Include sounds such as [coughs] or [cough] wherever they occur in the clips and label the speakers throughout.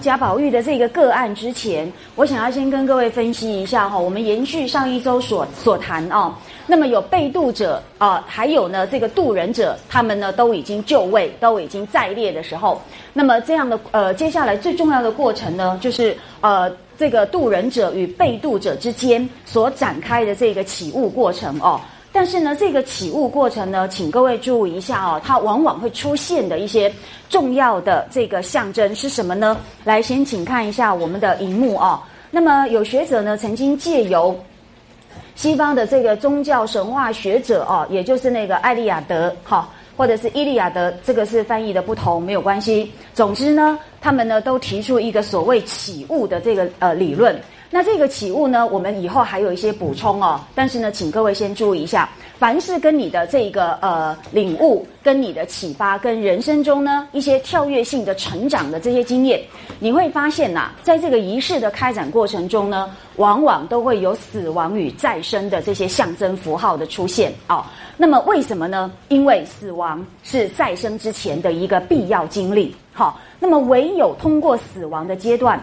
Speaker 1: 贾宝玉的这个个案之前，我想要先跟各位分析一下哈，我们延续上一周所所谈哦。那么有被渡者啊，还有呢这个渡人者，他们呢都已经就位，都已经在列的时候，那么这样的呃，接下来最重要的过程呢，就是呃这个渡人者与被渡者之间所展开的这个起悟过程哦。但是呢，这个起雾过程呢，请各位注意一下哦，它往往会出现的一些重要的这个象征是什么呢？来，先请看一下我们的荧幕哦。那么有学者呢，曾经借由西方的这个宗教神话学者哦，也就是那个艾利亚德哈，或者是伊利亚德，这个是翻译的不同，没有关系。总之呢，他们呢都提出一个所谓起雾的这个呃理论。那这个起悟呢，我们以后还有一些补充哦。但是呢，请各位先注意一下，凡是跟你的这个呃领悟、跟你的启发、跟人生中呢一些跳跃性的成长的这些经验，你会发现呐，在这个仪式的开展过程中呢，往往都会有死亡与再生的这些象征符号的出现哦。那么为什么呢？因为死亡是再生之前的一个必要经历。好，那么唯有通过死亡的阶段，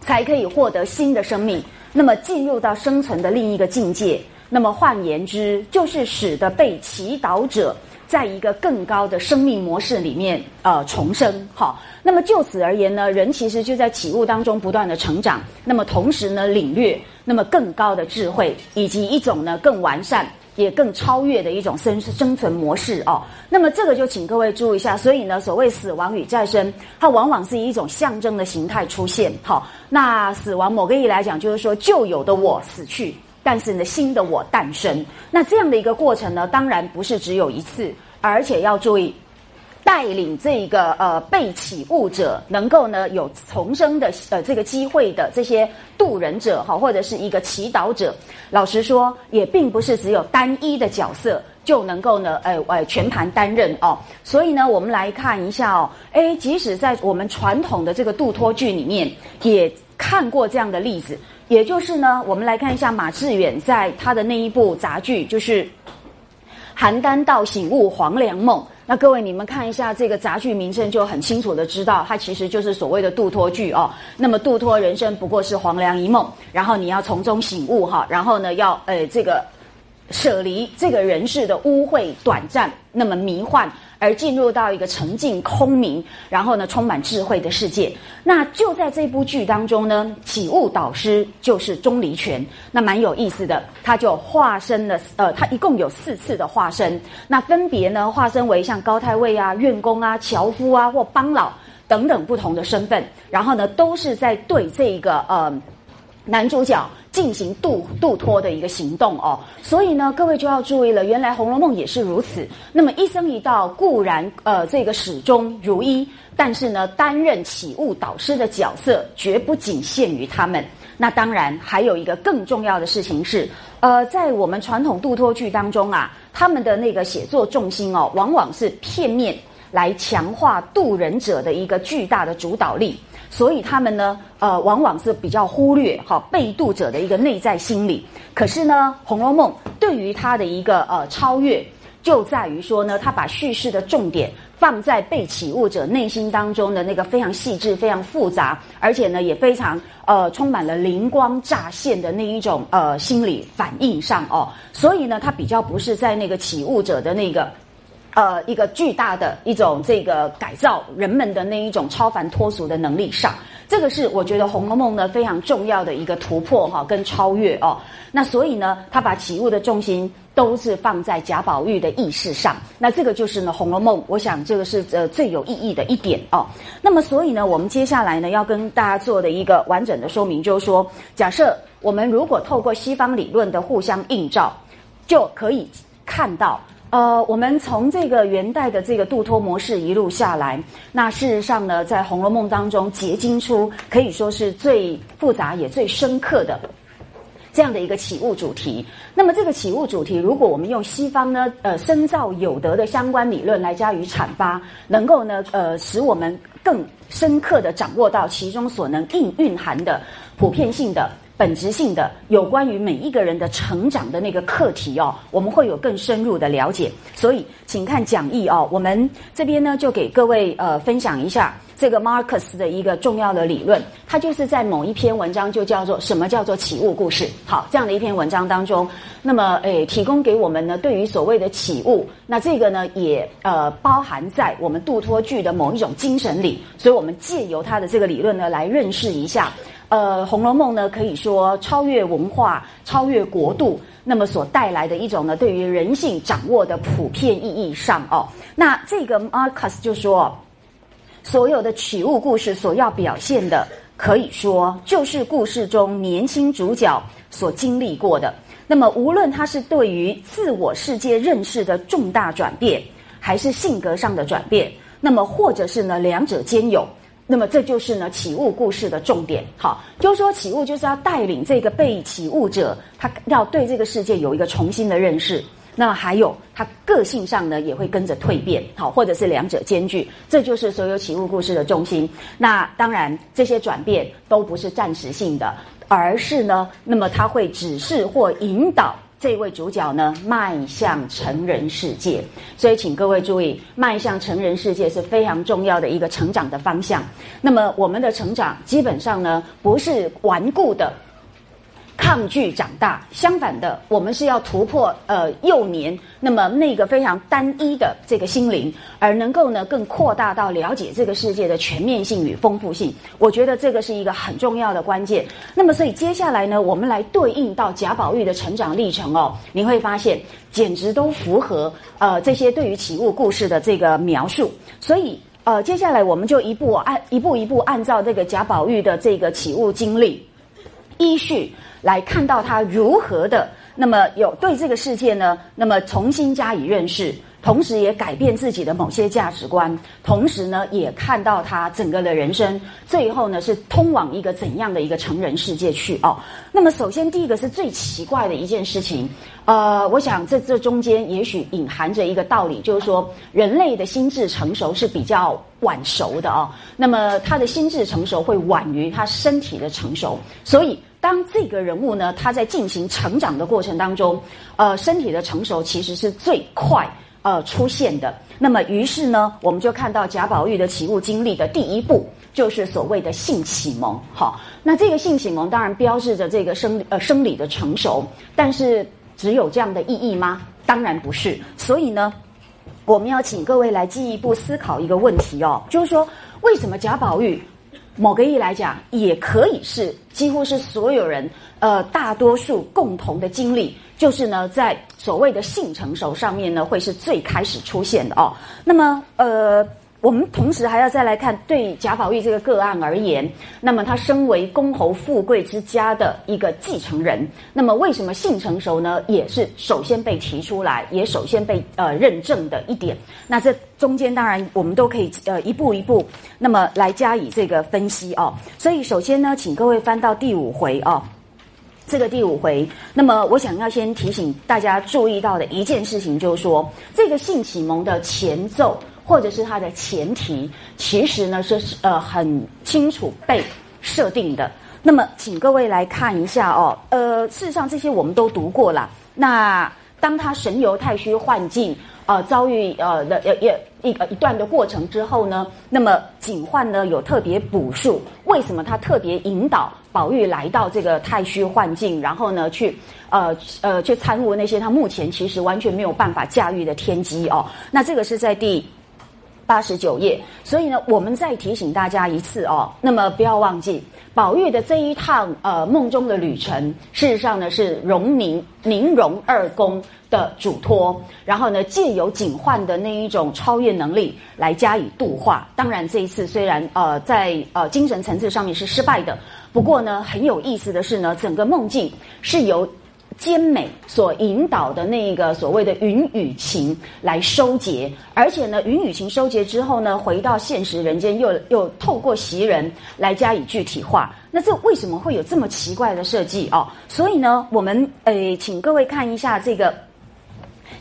Speaker 1: 才可以获得新的生命，那么进入到生存的另一个境界。那么换言之，就是使得被祈祷者在一个更高的生命模式里面呃重生。好，那么就此而言呢，人其实就在起悟当中不断的成长。那么同时呢，领略那么更高的智慧，以及一种呢更完善。也更超越的一种生生存模式哦。那么这个就请各位注意一下。所以呢，所谓死亡与再生，它往往是以一种象征的形态出现。好，那死亡某个意义来讲，就是说旧有的我死去，但是呢新的我诞生。那这样的一个过程呢，当然不是只有一次，而且要注意。带领这个呃被起悟者能够呢有重生的呃这个机会的这些渡人者哈，或者是一个祈祷者，老实说也并不是只有单一的角色就能够呢呃呃全盘担任哦。所以呢，我们来看一下哦，哎，即使在我们传统的这个杜托剧里面也看过这样的例子，也就是呢，我们来看一下马致远在他的那一部杂剧，就是《邯郸道醒悟黄粱梦》。那各位，你们看一下这个杂剧名称，就很清楚的知道，它其实就是所谓的杜托剧哦。那么杜托人生不过是黄粱一梦，然后你要从中醒悟哈，然后呢要呃这个舍离这个人世的污秽短暂，那么迷幻。而进入到一个沉静空明，然后呢充满智慧的世界。那就在这部剧当中呢，起悟导师就是钟离权。那蛮有意思的，他就化身了，呃，他一共有四次的化身。那分别呢化身为像高太尉啊、院工啊、樵夫啊或帮老等等不同的身份。然后呢，都是在对这个呃男主角。进行渡渡托的一个行动哦，所以呢，各位就要注意了。原来《红楼梦》也是如此。那么一生一道固然呃这个始终如一，但是呢，担任起悟导师的角色绝不仅限于他们。那当然还有一个更重要的事情是，呃，在我们传统渡托剧当中啊，他们的那个写作重心哦，往往是片面来强化渡人者的一个巨大的主导力。所以他们呢，呃，往往是比较忽略哈被渡者的一个内在心理。可是呢，《红楼梦》对于他的一个呃超越，就在于说呢，他把叙事的重点放在被起悟者内心当中的那个非常细致、非常复杂，而且呢也非常呃充满了灵光乍现的那一种呃心理反应上哦。所以呢，他比较不是在那个起悟者的那个。呃，一个巨大的一种这个改造人们的那一种超凡脱俗的能力上，这个是我觉得《红楼梦》呢非常重要的一个突破哈，跟超越哦。那所以呢，他把起物的重心都是放在贾宝玉的意识上。那这个就是呢，《红楼梦》，我想这个是呃最有意义的一点哦。那么所以呢，我们接下来呢要跟大家做的一个完整的说明，就是说，假设我们如果透过西方理论的互相映照，就可以看到。呃，我们从这个元代的这个杜托模式一路下来，那事实上呢，在《红楼梦》当中结晶出可以说是最复杂也最深刻的这样的一个起物主题。那么，这个起物主题，如果我们用西方呢，呃，深造有德的相关理论来加以阐发，能够呢，呃，使我们更深刻的掌握到其中所能蕴蕴含的普遍性的。本质性的有关于每一个人的成长的那个课题哦，我们会有更深入的了解。所以，请看讲义哦，我们这边呢就给各位呃分享一下。这个 Marcus 的一个重要的理论，他就是在某一篇文章就叫做什么叫做起物故事。好，这样的一篇文章当中，那么诶，提供给我们呢，对于所谓的起物，那这个呢也呃包含在我们杜托剧的某一种精神里。所以我们借由他的这个理论呢，来认识一下，呃，《红楼梦》呢可以说超越文化、超越国度，那么所带来的一种呢，对于人性掌握的普遍意义上哦，那这个 Marcus 就说。所有的取物故事所要表现的，可以说就是故事中年轻主角所经历过的。那么，无论他是对于自我世界认识的重大转变，还是性格上的转变，那么或者是呢两者兼有，那么这就是呢起雾故事的重点。好，就是说起雾就是要带领这个被起雾者，他要对这个世界有一个重新的认识。那还有，他个性上呢也会跟着蜕变，好，或者是两者兼具，这就是所有起雾故事的中心。那当然，这些转变都不是暂时性的，而是呢，那么他会指示或引导这位主角呢迈向成人世界。所以，请各位注意，迈向成人世界是非常重要的一个成长的方向。那么，我们的成长基本上呢不是顽固的。抗拒长大，相反的，我们是要突破呃幼年那么那个非常单一的这个心灵，而能够呢更扩大到了解这个世界的全面性与丰富性。我觉得这个是一个很重要的关键。那么，所以接下来呢，我们来对应到贾宝玉的成长历程哦，你会发现简直都符合呃这些对于起物故事的这个描述。所以呃，接下来我们就一步按一步一步按照这个贾宝玉的这个起物经历依序。来看到他如何的，那么有对这个世界呢，那么重新加以认识，同时也改变自己的某些价值观，同时呢，也看到他整个的人生，最后呢是通往一个怎样的一个成人世界去哦。那么首先第一个是最奇怪的一件事情，呃，我想这这中间也许隐含着一个道理，就是说人类的心智成熟是比较晚熟的哦。那么他的心智成熟会晚于他身体的成熟，所以。当这个人物呢，他在进行成长的过程当中，呃，身体的成熟其实是最快呃出现的。那么，于是呢，我们就看到贾宝玉的起物经历的第一步，就是所谓的性启蒙。好，那这个性启蒙当然标志着这个生呃生理的成熟，但是只有这样的意义吗？当然不是。所以呢，我们要请各位来进一步思考一个问题哦，就是说，为什么贾宝玉？某个意义来讲，也可以是几乎是所有人，呃，大多数共同的经历，就是呢，在所谓的性成熟上面呢，会是最开始出现的哦。那么，呃。我们同时还要再来看，对贾宝玉这个个案而言，那么他身为公侯富贵之家的一个继承人，那么为什么性成熟呢？也是首先被提出来，也首先被呃认证的一点。那这中间当然我们都可以呃一步一步，那么来加以这个分析哦。所以首先呢，请各位翻到第五回哦，这个第五回，那么我想要先提醒大家注意到的一件事情，就是说这个性启蒙的前奏。或者是它的前提，其实呢是呃很清楚被设定的。那么，请各位来看一下哦。呃，事实上这些我们都读过了。那当他神游太虚幻境，呃，遭遇呃的也也一个一段的过程之后呢，那么警幻呢有特别补述，为什么他特别引导宝玉来到这个太虚幻境，然后呢去呃呃去参悟那些他目前其实完全没有办法驾驭的天机哦。那这个是在第。八十九页，所以呢，我们再提醒大家一次哦。那么不要忘记，宝玉的这一趟呃梦中的旅程，事实上呢是荣宁宁荣二公的嘱托，然后呢借由警幻的那一种超越能力来加以度化。当然这一次虽然呃在呃精神层次上面是失败的，不过呢很有意思的是呢，整个梦境是由。兼美所引导的那个所谓的云雨情来收结，而且呢，云雨情收结之后呢，回到现实人间，又又透过袭人来加以具体化。那这为什么会有这么奇怪的设计哦？所以呢，我们诶，请各位看一下这个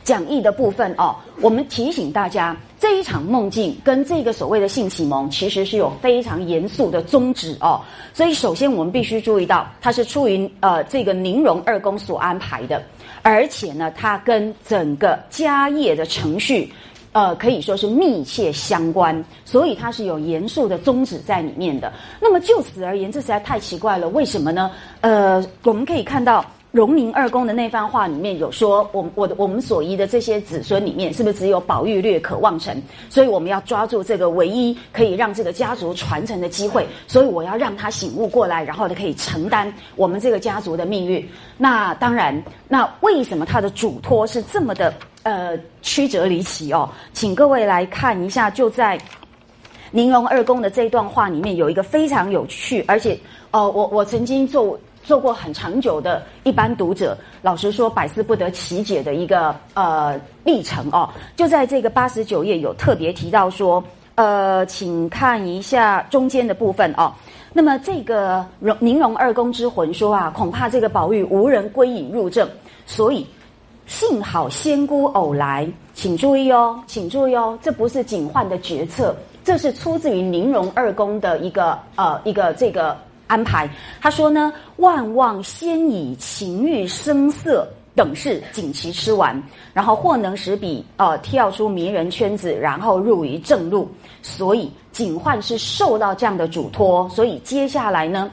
Speaker 1: 讲义的部分哦。我们提醒大家，这一场梦境跟这个所谓的性启蒙，其实是有非常严肃的宗旨哦。所以，首先我们必须注意到，它是出于呃这个宁荣二公所安排的，而且呢，它跟整个家业的程序，呃，可以说是密切相关，所以它是有严肃的宗旨在里面的。那么就此而言，这实在太奇怪了，为什么呢？呃，我们可以看到。荣宁二公的那番话里面有说，我我我们所依的这些子孙里面，是不是只有宝玉略可望成？所以我们要抓住这个唯一可以让这个家族传承的机会，所以我要让他醒悟过来，然后呢可以承担我们这个家族的命运。那当然，那为什么他的嘱托是这么的呃曲折离奇哦？请各位来看一下，就在宁荣二公的这一段话里面，有一个非常有趣，而且呃，我我曾经做。做过很长久的一般读者，老实说百思不得其解的一个呃历程哦，就在这个八十九页有特别提到说，呃，请看一下中间的部分哦。那么这个荣宁荣二公之魂说啊，恐怕这个宝玉无人归隐入正，所以幸好仙姑偶来，请注意哦，请注意哦，这不是警幻的决策，这是出自于宁荣二公的一个呃一个这个。安排，他说呢，万望先以情欲声色等事锦旗吃完，然后或能使彼呃跳出迷人圈子，然后入于正路。所以警幻是受到这样的嘱托，所以接下来呢，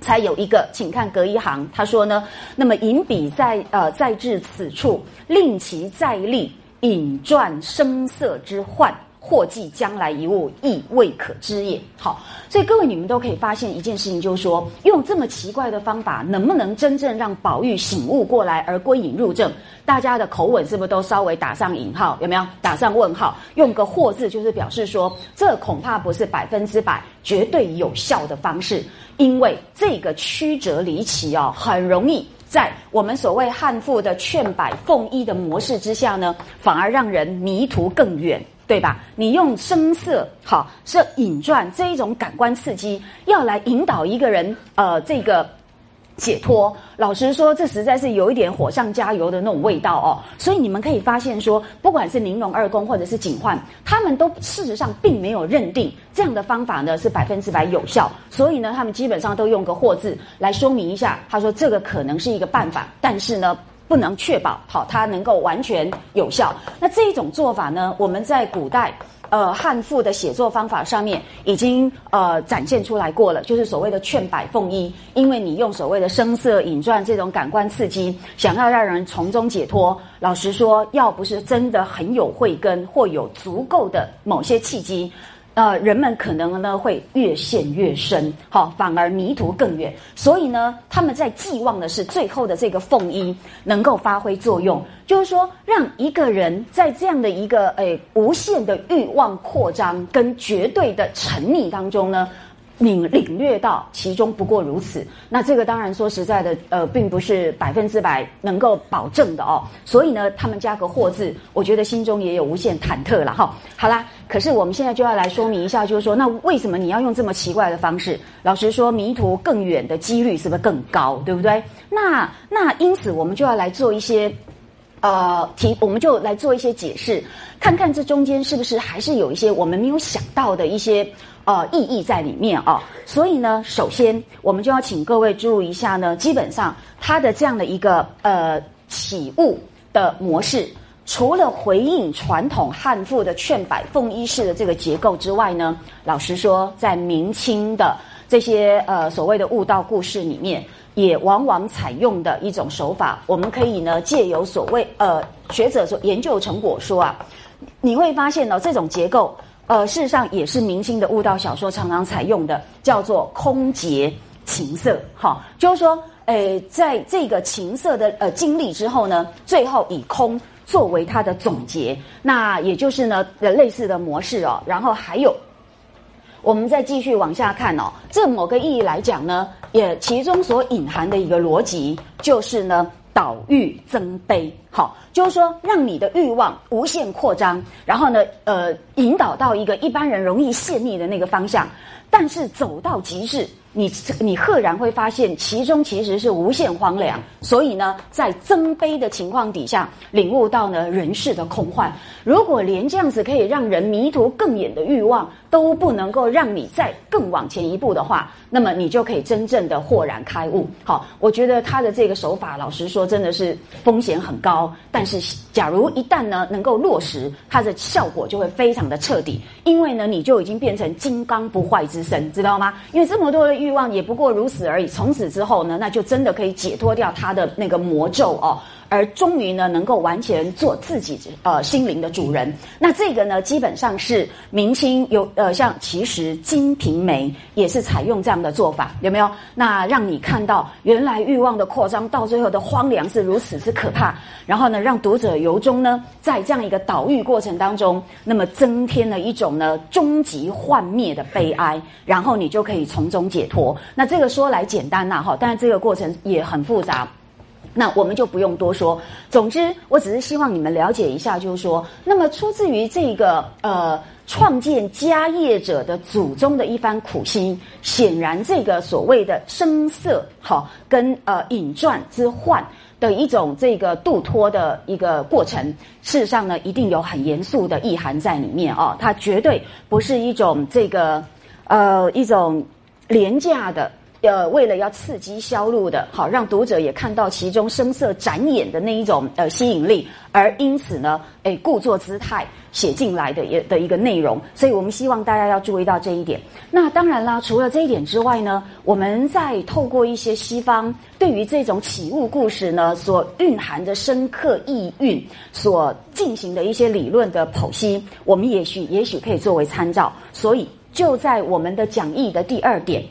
Speaker 1: 才有一个，请看隔一行，他说呢，那么引笔在呃在至此处，令其再立，引转声色之患。或即将来一物，亦未可知也。好，所以各位你们都可以发现一件事情，就是说，用这么奇怪的方法，能不能真正让宝玉醒悟过来而归隐入正？大家的口吻是不是都稍微打上引号？有没有打上问号？用个“或”字，就是表示说，这恐怕不是百分之百绝对有效的方式，因为这个曲折离奇哦，很容易在我们所谓汉妇的劝百奉一的模式之下呢，反而让人迷途更远。对吧？你用声色好是引转这一种感官刺激，要来引导一个人呃这个解脱。老实说，这实在是有一点火上加油的那种味道哦。所以你们可以发现说，不管是玲珑二宫或者是警幻，他们都事实上并没有认定这样的方法呢是百分之百有效。所以呢，他们基本上都用个“或”字来说明一下。他说这个可能是一个办法，但是呢。不能确保好它能够完全有效。那这一种做法呢，我们在古代呃汉赋的写作方法上面已经呃展现出来过了，就是所谓的劝百凤一。因为你用所谓的声色引转这种感官刺激，想要让人从中解脱。老实说，要不是真的很有慧根或有足够的某些契机。呃，人们可能呢会越陷越深，好，反而迷途更远。所以呢，他们在寄望的是最后的这个凤衣能够发挥作用，就是说，让一个人在这样的一个诶无限的欲望扩张跟绝对的沉溺当中呢。领领略到其中不过如此，那这个当然说实在的，呃，并不是百分之百能够保证的哦。所以呢，他们加个“或”字，我觉得心中也有无限忐忑了哈。好啦，可是我们现在就要来说明一下，就是说，那为什么你要用这么奇怪的方式？老实说，迷途更远的几率是不是更高？对不对？那那因此，我们就要来做一些呃提，我们就来做一些解释，看看这中间是不是还是有一些我们没有想到的一些。呃，意义在里面啊，所以呢，首先我们就要请各位注意一下呢，基本上它的这样的一个呃起悟的模式，除了回应传统汉赋的劝百凤一式的这个结构之外呢，老实说，在明清的这些呃所谓的悟道故事里面，也往往采用的一种手法，我们可以呢借由所谓呃学者所研究成果说啊，你会发现呢这种结构。呃，事实上也是明星的悟道小说常常采用的，叫做空结情色，哈，就是说，诶，在这个情色的呃经历之后呢，最后以空作为它的总结，那也就是呢的类似的模式哦。然后还有，我们再继续往下看哦，这某个意义来讲呢，也其中所隐含的一个逻辑就是呢。导欲增悲，好，就是说让你的欲望无限扩张，然后呢，呃，引导到一个一般人容易泄溺的那个方向。但是走到极致。你你赫然会发现，其中其实是无限荒凉。所以呢，在增悲的情况底下，领悟到呢人世的空幻。如果连这样子可以让人迷途更远的欲望都不能够让你再更往前一步的话，那么你就可以真正的豁然开悟。好，我觉得他的这个手法，老实说，真的是风险很高。但是，假如一旦呢能够落实，它的效果就会非常的彻底。因为呢，你就已经变成金刚不坏之身，知道吗？因为这么多的。欲望也不过如此而已。从此之后呢，那就真的可以解脱掉他的那个魔咒哦。而终于呢，能够完全做自己呃心灵的主人。那这个呢，基本上是明清有呃，像其实《金瓶梅》也是采用这样的做法，有没有？那让你看到原来欲望的扩张到最后的荒凉是如此之可怕。然后呢，让读者由衷呢，在这样一个岛屿过程当中，那么增添了一种呢终极幻灭的悲哀。然后你就可以从中解脱。那这个说来简单呐，哈，但是这个过程也很复杂。那我们就不用多说。总之，我只是希望你们了解一下，就是说，那么出自于这个呃创建家业者的祖宗的一番苦心，显然这个所谓的声色好跟呃隐传之患的一种这个度脱的一个过程，事实上呢，一定有很严肃的意涵在里面哦。它绝对不是一种这个呃一种廉价的。呃，为了要刺激销路的，好让读者也看到其中声色展演的那一种呃吸引力，而因此呢，哎，故作姿态写进来的也的一个内容，所以我们希望大家要注意到这一点。那当然啦，除了这一点之外呢，我们在透过一些西方对于这种起物故事呢所蕴含的深刻意蕴所进行的一些理论的剖析，我们也许也许可以作为参照。所以就在我们的讲义的第二点。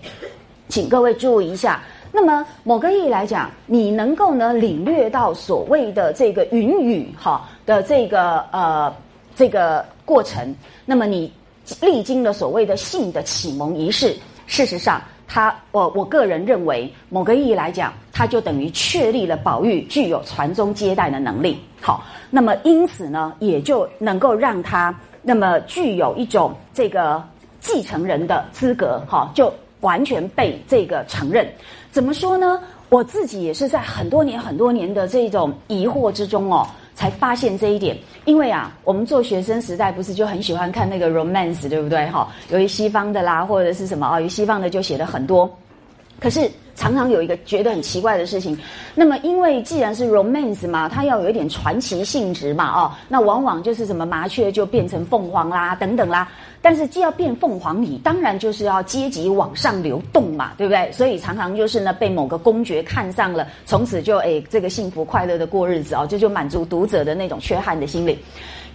Speaker 1: 请各位注意一下，那么某个意义来讲，你能够呢领略到所谓的这个云雨哈的这个呃这个过程，那么你历经了所谓的性的启蒙仪式，事实上，它我我个人认为，某个意义来讲，它就等于确立了宝玉具有传宗接代的能力。好，那么因此呢，也就能够让他那么具有一种这个继承人的资格。哈，就。完全被这个承认，怎么说呢？我自己也是在很多年、很多年的这种疑惑之中哦，才发现这一点。因为啊，我们做学生时代不是就很喜欢看那个 romance，对不对？哈，由于西方的啦，或者是什么啊，有西方的就写的很多。可是常常有一个觉得很奇怪的事情，那么因为既然是 romance 嘛，它要有一点传奇性质嘛，哦，那往往就是什么麻雀就变成凤凰啦，等等啦。但是既要变凤凰，你当然就是要阶级往上流动嘛，对不对？所以常常就是呢，被某个公爵看上了，从此就诶这个幸福快乐的过日子哦，这就满足读者的那种缺憾的心理。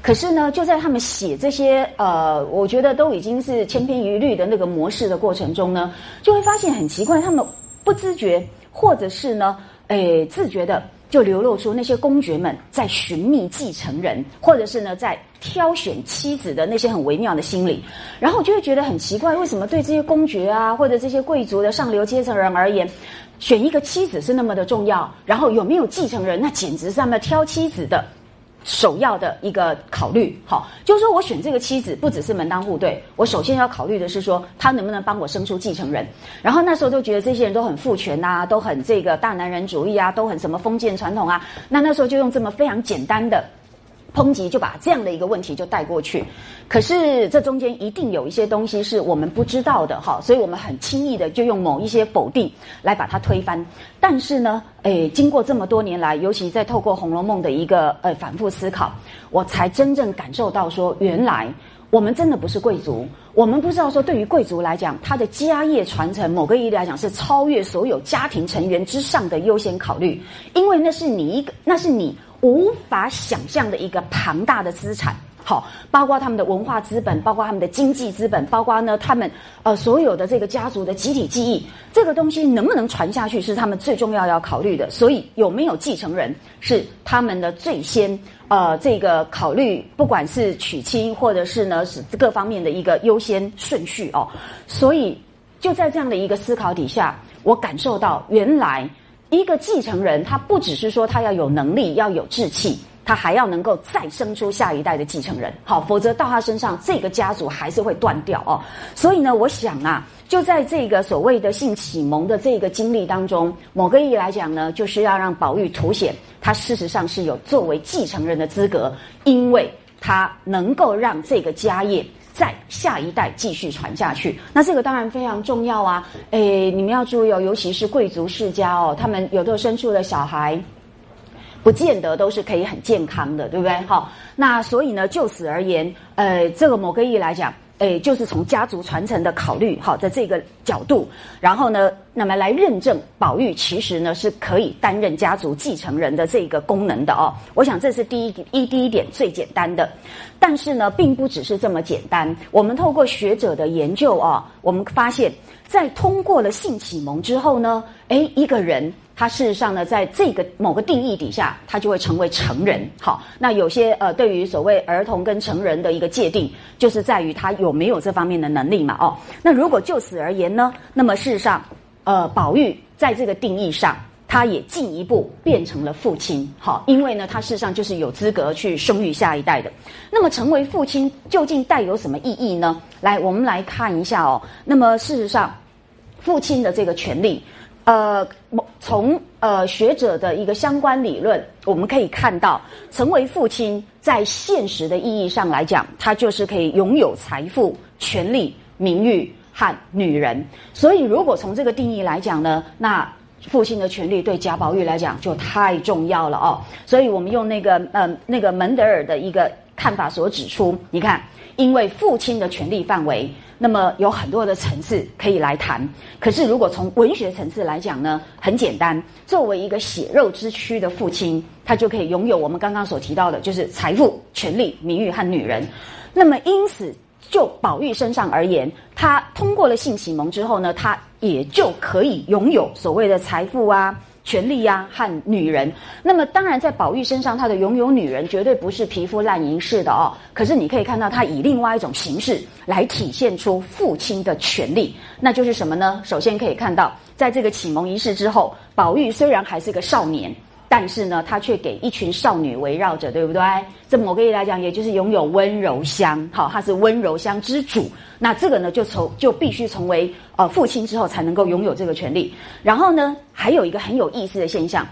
Speaker 1: 可是呢，就在他们写这些呃，我觉得都已经是千篇一律的那个模式的过程中呢，就会发现很奇怪，他们不自觉或者是呢，诶自觉的。就流露出那些公爵们在寻觅继承人，或者是呢在挑选妻子的那些很微妙的心理，然后就会觉得很奇怪，为什么对这些公爵啊，或者这些贵族的上流阶层人而言，选一个妻子是那么的重要，然后有没有继承人，那简直是他们挑妻子的。首要的一个考虑，好，就是说我选这个妻子不只是门当户对，我首先要考虑的是说他能不能帮我生出继承人。然后那时候就觉得这些人都很父权呐，都很这个大男人主义啊，都很什么封建传统啊。那那时候就用这么非常简单的。抨击就把这样的一个问题就带过去，可是这中间一定有一些东西是我们不知道的哈，所以我们很轻易的就用某一些否定来把它推翻。但是呢，诶，经过这么多年来，尤其在透过《红楼梦》的一个呃反复思考，我才真正感受到说，原来我们真的不是贵族，我们不知道说对于贵族来讲，他的家业传承某个意义来讲是超越所有家庭成员之上的优先考虑，因为那是你一个，那是你。无法想象的一个庞大的资产，好，包括他们的文化资本，包括他们的经济资本，包括呢他们呃所有的这个家族的集体记忆，这个东西能不能传下去是他们最重要要考虑的。所以有没有继承人是他们的最先呃这个考虑，不管是娶亲或者是呢是各方面的一个优先顺序哦。所以就在这样的一个思考底下，我感受到原来。一个继承人，他不只是说他要有能力、要有志气，他还要能够再生出下一代的继承人，好，否则到他身上这个家族还是会断掉哦。所以呢，我想啊，就在这个所谓的性启蒙的这个经历当中，某个意义来讲呢，就是要让宝玉凸显他事实上是有作为继承人的资格，因为他能够让这个家业在下一代继续传下去。那这个当然非常重要啊，诶，你们要注意哦，尤其是贵族世家哦，他们有的生出的小孩。不见得都是可以很健康的，对不对？好，那所以呢，就此而言，呃，这个某个意义来讲，诶，就是从家族传承的考虑，好的这个角度，然后呢，那么来认证宝玉其实呢是可以担任家族继承人的这个功能的哦。我想这是第一一第一点最简单的，但是呢，并不只是这么简单。我们透过学者的研究啊，我们发现，在通过了性启蒙之后呢，诶，一个人。他事实上呢，在这个某个定义底下，他就会成为成人。好，那有些呃，对于所谓儿童跟成人的一个界定，就是在于他有没有这方面的能力嘛。哦，那如果就此而言呢，那么事实上，呃，宝玉在这个定义上，他也进一步变成了父亲。好，因为呢，他事实上就是有资格去生育下一代的。那么，成为父亲究竟带有什么意义呢？来，我们来看一下哦。那么，事实上，父亲的这个权利。呃，从呃学者的一个相关理论，我们可以看到，成为父亲在现实的意义上来讲，他就是可以拥有财富、权力、名誉和女人。所以，如果从这个定义来讲呢，那父亲的权利对贾宝玉来讲就太重要了哦。所以我们用那个呃那个门德尔的一个看法所指出，你看，因为父亲的权利范围。那么有很多的层次可以来谈，可是如果从文学层次来讲呢，很简单，作为一个血肉之躯的父亲，他就可以拥有我们刚刚所提到的，就是财富、权力、名誉和女人。那么因此，就宝玉身上而言，他通过了性启蒙之后呢，他也就可以拥有所谓的财富啊。权力呀和女人，那么当然在宝玉身上，他的拥有女人绝对不是皮肤烂银式的哦。可是你可以看到，他以另外一种形式来体现出父亲的权利，那就是什么呢？首先可以看到，在这个启蒙仪式之后，宝玉虽然还是个少年。但是呢，他却给一群少女围绕着，对不对？这某个意义来讲，也就是拥有温柔乡，好，他是温柔乡之主。那这个呢，就从就必须成为呃父亲之后，才能够拥有这个权利。然后呢，还有一个很有意思的现象，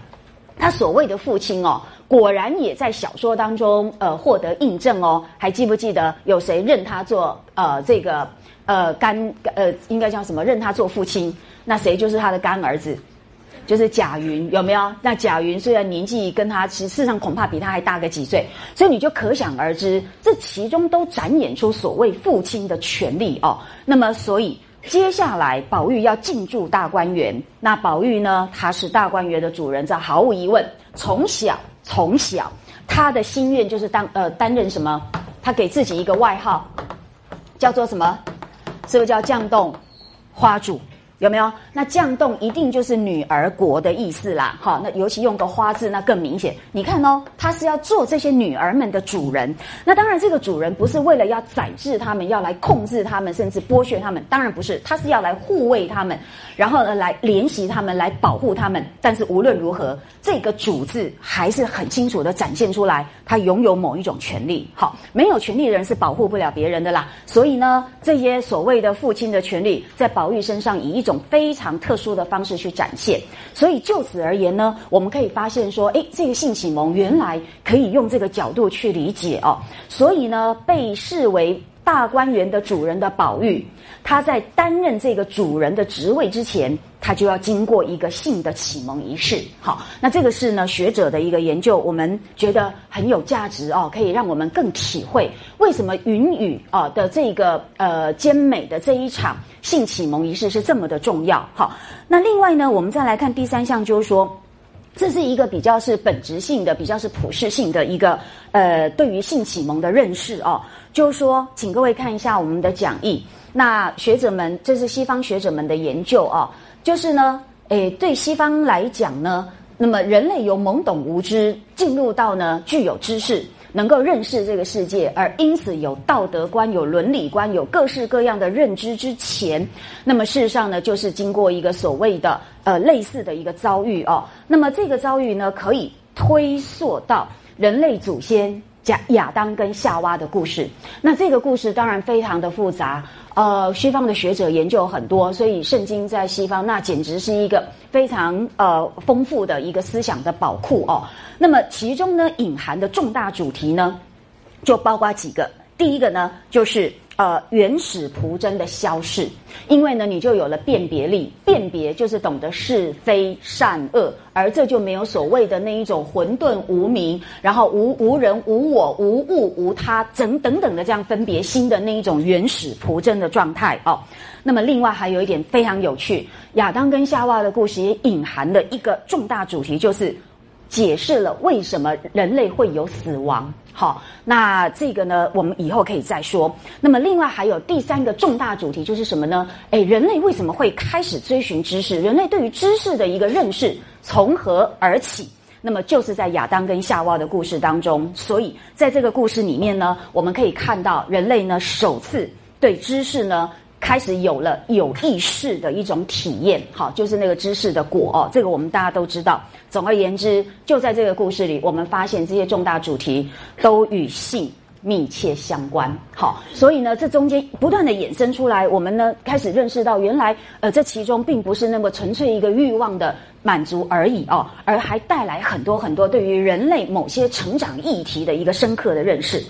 Speaker 1: 他所谓的父亲哦，果然也在小说当中呃获得印证哦。还记不记得有谁认他做呃这个呃干呃应该叫什么？认他做父亲？那谁就是他的干儿子？就是贾云有没有？那贾云虽然年纪跟他，其实事实上恐怕比他还大个几岁，所以你就可想而知，这其中都展演出所谓父亲的权利哦。那么，所以接下来宝玉要进驻大观园，那宝玉呢，他是大观园的主人，这毫无疑问。从小从小，他的心愿就是当呃担任什么？他给自己一个外号，叫做什么？是不是叫绛洞花主？有没有？那降洞一定就是女儿国的意思啦，好，那尤其用个花字，那更明显。你看哦，他是要做这些女儿们的主人。那当然，这个主人不是为了要宰制他们，要来控制他们，甚至剥削他们。当然不是，他是要来护卫他们，然后呢，来怜惜他们，来保护他们。但是无论如何，这个“主”字还是很清楚的展现出来，他拥有某一种权利。好，没有权利的人是保护不了别人的啦。所以呢，这些所谓的父亲的权利，在宝玉身上以一种非常特殊的方式去展现，所以就此而言呢，我们可以发现说，诶，这个性启蒙原来可以用这个角度去理解哦，所以呢，被视为。大观园的主人的宝玉，他在担任这个主人的职位之前，他就要经过一个性的启蒙仪式。好，那这个是呢学者的一个研究，我们觉得很有价值哦，可以让我们更体会为什么云雨啊的这个呃兼美的这一场性启蒙仪式是这么的重要。好，那另外呢，我们再来看第三项，就是说。这是一个比较是本质性的、比较是普世性的一个呃，对于性启蒙的认识哦。就是说，请各位看一下我们的讲义。那学者们，这是西方学者们的研究哦。就是呢，诶，对西方来讲呢，那么人类由懵懂无知进入到呢具有知识。能够认识这个世界，而因此有道德观、有伦理观、有各式各样的认知之前，那么事实上呢，就是经过一个所谓的呃类似的一个遭遇哦。那么这个遭遇呢，可以推溯到人类祖先亚亚当跟夏娃的故事。那这个故事当然非常的复杂，呃，西方的学者研究很多，所以圣经在西方那简直是一个非常呃丰富的一个思想的宝库哦。那么其中呢隐含的重大主题呢，就包括几个。第一个呢，就是呃原始仆真的消逝，因为呢你就有了辨别力，辨别就是懂得是非善恶，而这就没有所谓的那一种混沌无名，然后无无人无我无物无他等等等的这样分别心的那一种原始仆真的状态哦。那么另外还有一点非常有趣，亚当跟夏娃的故事也隐含了一个重大主题，就是解释了为什么人类会有死亡。好，那这个呢，我们以后可以再说。那么，另外还有第三个重大主题就是什么呢？诶，人类为什么会开始追寻知识？人类对于知识的一个认识从何而起？那么，就是在亚当跟夏娃的故事当中。所以，在这个故事里面呢，我们可以看到人类呢首次对知识呢。开始有了有意识的一种体验，好，就是那个知识的果哦，这个我们大家都知道。总而言之，就在这个故事里，我们发现这些重大主题都与性密切相关。好，所以呢，这中间不断的衍生出来，我们呢开始认识到，原来呃，这其中并不是那么纯粹一个欲望的满足而已哦，而还带来很多很多对于人类某些成长议题的一个深刻的认识。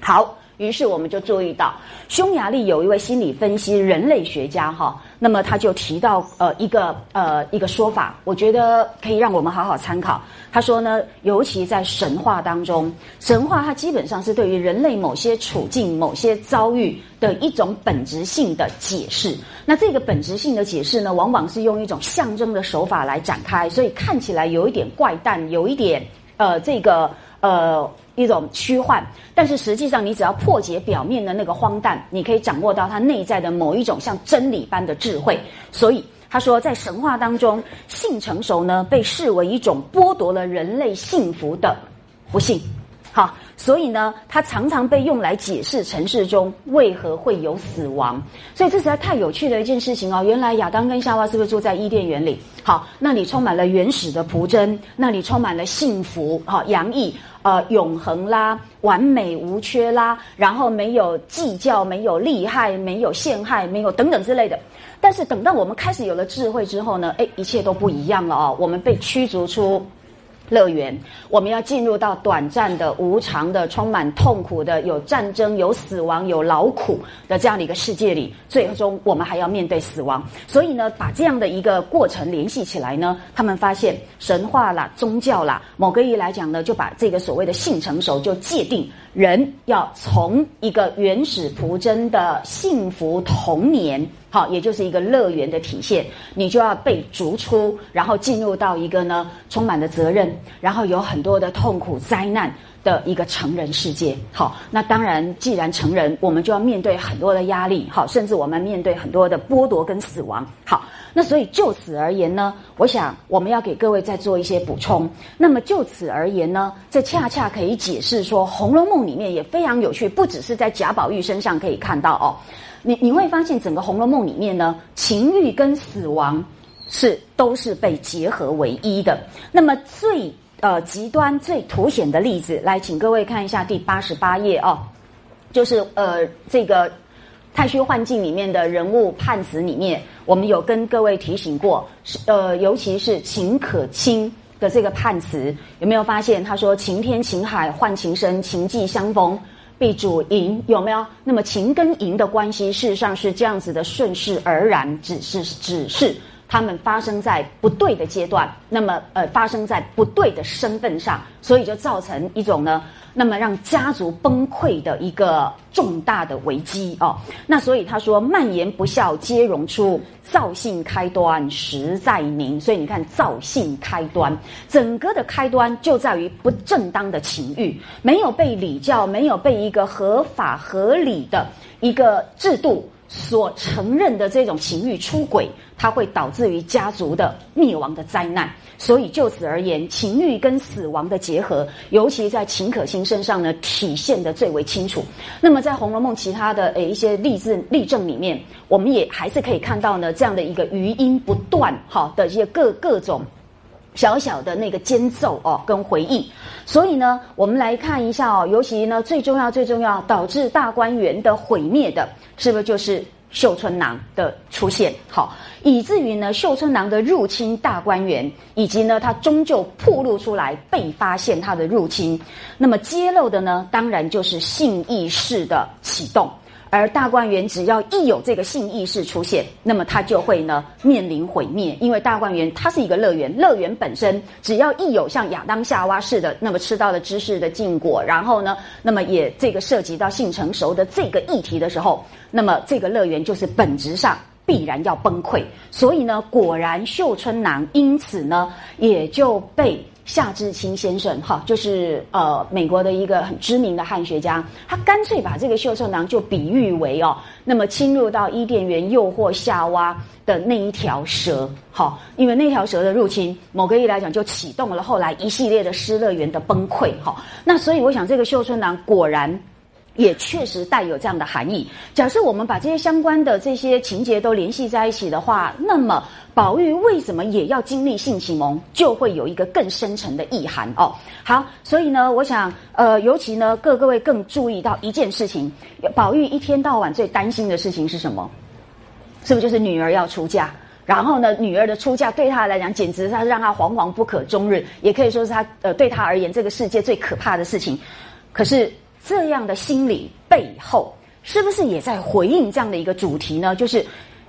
Speaker 1: 好。于是我们就注意到，匈牙利有一位心理分析人类学家哈，那么他就提到呃一个呃一个说法，我觉得可以让我们好好参考。他说呢，尤其在神话当中，神话它基本上是对于人类某些处境、某些遭遇的一种本质性的解释。那这个本质性的解释呢，往往是用一种象征的手法来展开，所以看起来有一点怪诞，有一点呃这个呃。一种虚幻，但是实际上，你只要破解表面的那个荒诞，你可以掌握到它内在的某一种像真理般的智慧。所以他说，在神话当中，性成熟呢，被视为一种剥夺了人类幸福的不幸。好，所以呢，它常常被用来解释城市中为何会有死亡。所以这实在太有趣的一件事情哦。原来亚当跟夏娃是不是住在伊甸园里？好，那里充满了原始的朴真，那里充满了幸福，好洋溢呃永恒啦，完美无缺啦，然后没有计较，没有利害，没有陷害，没有等等之类的。但是等到我们开始有了智慧之后呢，哎，一切都不一样了哦。我们被驱逐出。乐园，我们要进入到短暂的、无常的、充满痛苦的、有战争、有死亡、有劳苦的这样的一个世界里，最终我们还要面对死亡。所以呢，把这样的一个过程联系起来呢，他们发现神话啦、宗教啦，某个意义来讲呢，就把这个所谓的性成熟就界定。人要从一个原始朴真的幸福童年，好，也就是一个乐园的体现，你就要被逐出，然后进入到一个呢充满的责任，然后有很多的痛苦灾难的一个成人世界。好，那当然，既然成人，我们就要面对很多的压力，好，甚至我们面对很多的剥夺跟死亡。好。那所以就此而言呢，我想我们要给各位再做一些补充。那么就此而言呢，这恰恰可以解释说，《红楼梦》里面也非常有趣，不只是在贾宝玉身上可以看到哦。你你会发现，整个《红楼梦》里面呢，情欲跟死亡是都是被结合为一的。那么最呃极端、最凸显的例子，来，请各位看一下第八十八页哦，就是呃这个。太虚幻境里面的人物判词里面，我们有跟各位提醒过，是呃，尤其是秦可卿的这个判词，有没有发现？他说：“晴天晴海换情深，情既相逢必主淫。”有没有？那么情跟淫的关系，事实上是这样子的，顺势而然，只是只是。他们发生在不对的阶段，那么呃发生在不对的身份上，所以就造成一种呢，那么让家族崩溃的一个重大的危机哦。那所以他说，蔓延不孝皆荣出，造性开端实在明。所以你看，造性开端，整个的开端就在于不正当的情欲，没有被礼教，没有被一个合法合理的一个制度。所承认的这种情欲出轨，它会导致于家族的灭亡的灾难。所以就此而言，情欲跟死亡的结合，尤其在秦可卿身上呢，体现的最为清楚。那么在《红楼梦》其他的诶一些例子例证里面，我们也还是可以看到呢这样的一个余音不断，好的一些各各种。小小的那个间奏哦，跟回忆。所以呢，我们来看一下哦，尤其呢最重要、最重要，导致大观园的毁灭的，是不是就是绣春囊的出现？好，以至于呢绣春囊的入侵大观园，以及呢它终究暴露出来被发现它的入侵，那么揭露的呢，当然就是性意识的启动。而大观园只要一有这个性意识出现，那么它就会呢面临毁灭。因为大观园它是一个乐园，乐园本身只要一有像亚当夏娃似的，那么吃到了知识的禁果，然后呢，那么也这个涉及到性成熟的这个议题的时候，那么这个乐园就是本质上必然要崩溃。所以呢，果然秀春囊因此呢也就被。夏志清先生，哈，就是呃，美国的一个很知名的汉学家，他干脆把这个秀春囊就比喻为哦，那么侵入到伊甸园诱惑夏娃的那一条蛇，好，因为那条蛇的入侵，某个意义来讲就启动了后来一系列的失乐园的崩溃，哈，那所以我想这个秀春囊果然。也确实带有这样的含义。假设我们把这些相关的这些情节都联系在一起的话，那么宝玉为什么也要经历性启蒙，就会有一个更深层的意涵哦。好，所以呢，我想，呃，尤其呢，各各位更注意到一件事情：宝玉一天到晚最担心的事情是什么？是不是就是女儿要出嫁？然后呢，女儿的出嫁对他来讲，简直他让他惶惶不可终日，也可以说是他呃对他而言，这个世界最可怕的事情。可是。这样的心理背后，是不是也在回应这样的一个主题呢？就是，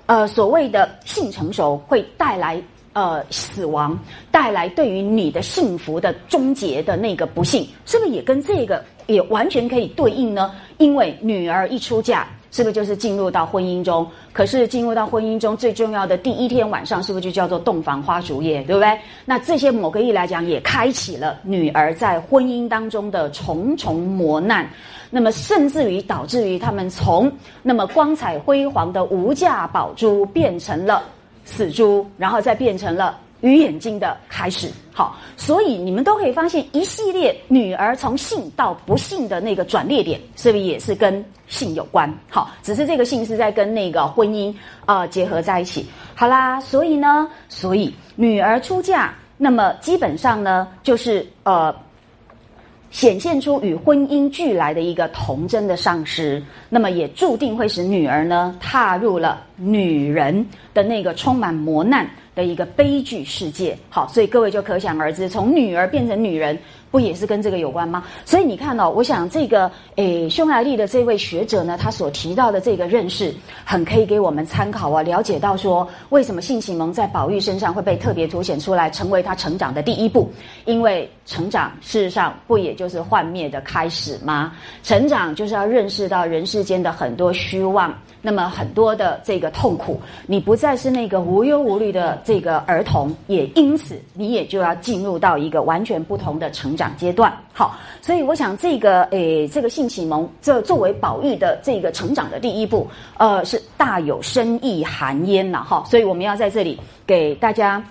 Speaker 1: 呃，所谓的性成熟会带来呃死亡，带来对于你的幸福的终结的那个不幸，是不是也跟这个也完全可以对应呢？因为女儿一出嫁。是不是就是进入到婚姻中？可是进入到婚姻中最重要的第一天晚上，是不是就叫做洞房花烛夜，对不对？那这些某个意义来讲，也开启了女儿在婚姻当中的重重磨难，那么甚至于导致于他们从那么光彩辉煌的无价宝珠变成了死珠，然后再变成了。鱼眼睛的开始，好，所以你们都可以发现一系列女儿从性到不幸的那个转捩点，是不是也是跟性有关？好，只是这个性是在跟那个婚姻啊结合在一起。好啦，所以呢，所以女儿出嫁，那么基本上呢，就是呃。显现出与婚姻俱来的一个童真的丧失，那么也注定会使女儿呢踏入了女人的那个充满磨难的一个悲剧世界。好，所以各位就可想而知，从女儿变成女人。不也是跟这个有关吗？所以你看哦，我想这个诶，匈牙利的这位学者呢，他所提到的这个认识，很可以给我们参考啊，了解到说为什么性启蒙在宝玉身上会被特别凸显出来，成为他成长的第一步。因为成长事实上不也就是幻灭的开始吗？成长就是要认识到人世间的很多虚妄。那么很多的这个痛苦，你不再是那个无忧无虑的这个儿童，也因此你也就要进入到一个完全不同的成长阶段。好，所以我想这个诶，这个性启蒙，这作为宝玉的这个成长的第一步，呃，是大有深意含焉呐。哈，所以我们要在这里给大家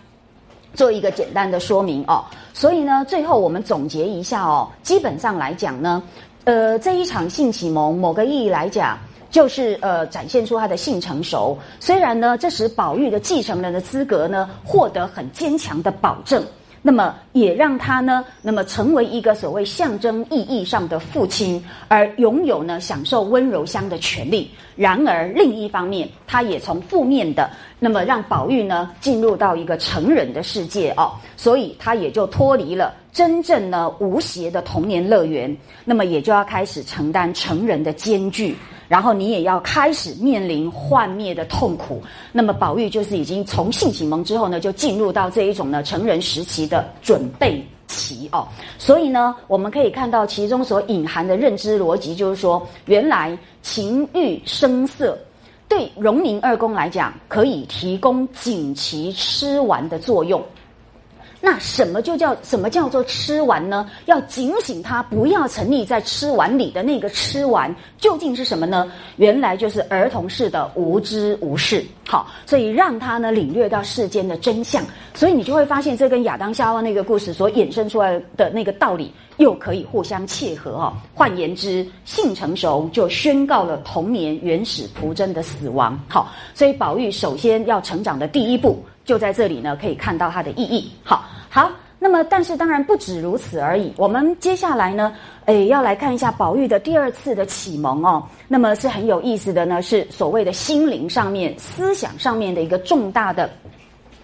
Speaker 1: 做一个简单的说明哦。所以呢，最后我们总结一下哦，基本上来讲呢，呃，这一场性启蒙，某个意义来讲。就是呃，展现出他的性成熟。虽然呢，这使宝玉的继承人的资格呢，获得很坚强的保证。那么，也让他呢，那么成为一个所谓象征意义上的父亲，而拥有呢享受温柔乡的权利。然而，另一方面，他也从负面的，那么让宝玉呢进入到一个成人的世界哦，所以他也就脱离了真正呢无邪的童年乐园，那么也就要开始承担成人的艰巨。然后你也要开始面临幻灭的痛苦。那么宝玉就是已经从性启蒙之后呢，就进入到这一种呢成人时期的准备期哦。所以呢，我们可以看到其中所隐含的认知逻辑，就是说，原来情欲声色对荣宁二公来讲，可以提供锦旗吃完的作用。那什么就叫什么叫做吃完呢？要警醒他不要沉溺在吃完里的那个吃完究竟是什么呢？原来就是儿童式的无知无视。好，所以让他呢领略到世间的真相。所以你就会发现，这跟亚当夏娃那个故事所衍生出来的那个道理又可以互相切合哦。换言之，性成熟就宣告了童年原始仆真的死亡。好，所以宝玉首先要成长的第一步。就在这里呢，可以看到它的意义。好。好。那么但是当然不止如此而已。我们接下来呢，诶，要来看一下宝玉的第二次的启蒙哦。那么是很有意思的呢，是所谓的心灵上面、思想上面的一个重大的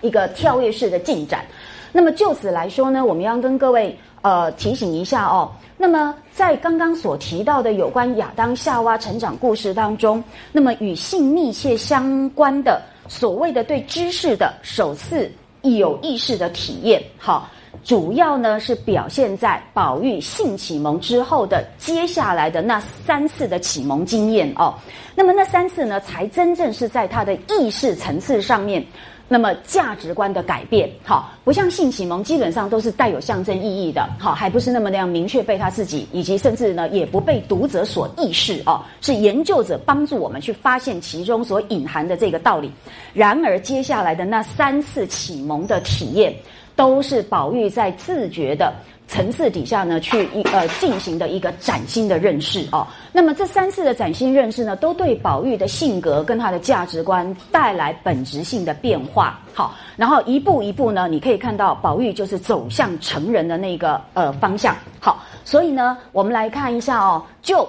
Speaker 1: 一个跳跃式的进展。那么就此来说呢，我们要跟各位呃提醒一下哦。那么在刚刚所提到的有关亚当夏娃成长故事当中，那么与性密切相关的所谓的对知识的首次有意识的体验，好，主要呢是表现在宝玉性启蒙之后的接下来的那三次的启蒙经验哦。那么那三次呢，才真正是在他的意识层次上面。那么价值观的改变，好，不像性启蒙，基本上都是带有象征意义的，好，还不是那么那样明确被他自己，以及甚至呢，也不被读者所意识哦，是研究者帮助我们去发现其中所隐含的这个道理。然而，接下来的那三次启蒙的体验，都是宝玉在自觉的。层次底下呢，去一呃进行的一个崭新的认识哦。那么这三次的崭新认识呢，都对宝玉的性格跟他的价值观带来本质性的变化。好，然后一步一步呢，你可以看到宝玉就是走向成人的那个呃方向。好，所以呢，我们来看一下哦，就。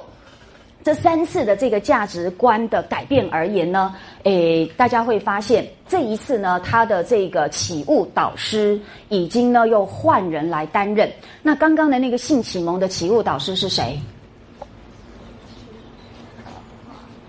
Speaker 1: 这三次的这个价值观的改变而言呢，诶，大家会发现这一次呢，他的这个启悟导师已经呢又换人来担任。那刚刚的那个性启蒙的启悟导师是谁？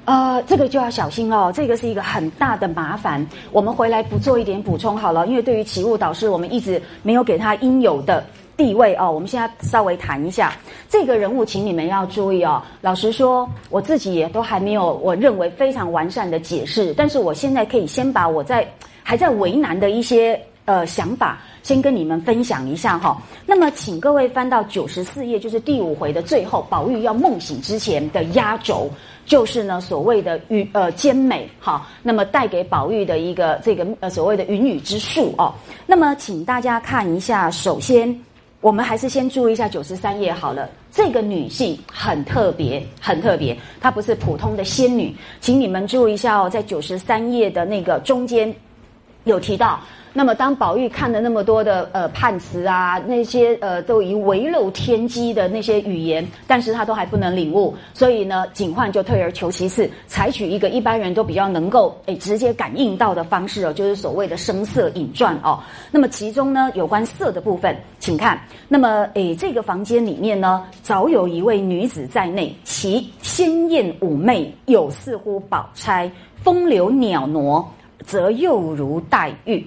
Speaker 1: 呃，这个就要小心哦，这个是一个很大的麻烦。我们回来不做一点补充好了，因为对于启悟导师，我们一直没有给他应有的。地位哦，我们现在稍微谈一下这个人物，请你们要注意哦。老实说，我自己也都还没有我认为非常完善的解释，但是我现在可以先把我在还在为难的一些呃想法，先跟你们分享一下哈。那么，请各位翻到九十四页，就是第五回的最后，宝玉要梦醒之前的压轴，就是呢所谓的与呃兼美哈。那么带给宝玉的一个这个呃所谓的云雨之术哦。那么，请大家看一下，首先。我们还是先注意一下九十三页好了。这个女性很特别，很特别，她不是普通的仙女，请你们注意一下哦，在九十三页的那个中间有提到。那么，当宝玉看了那么多的呃判词啊，那些呃都已为漏天机的那些语言，但是他都还不能领悟，所以呢，警幻就退而求其次，采取一个一般人都比较能够诶直接感应到的方式哦，就是所谓的声色引传哦。那么其中呢，有关色的部分，请看，那么诶这个房间里面呢，早有一位女子在内，其鲜艳妩媚，有似乎宝钗，风流袅娜，则又如黛玉。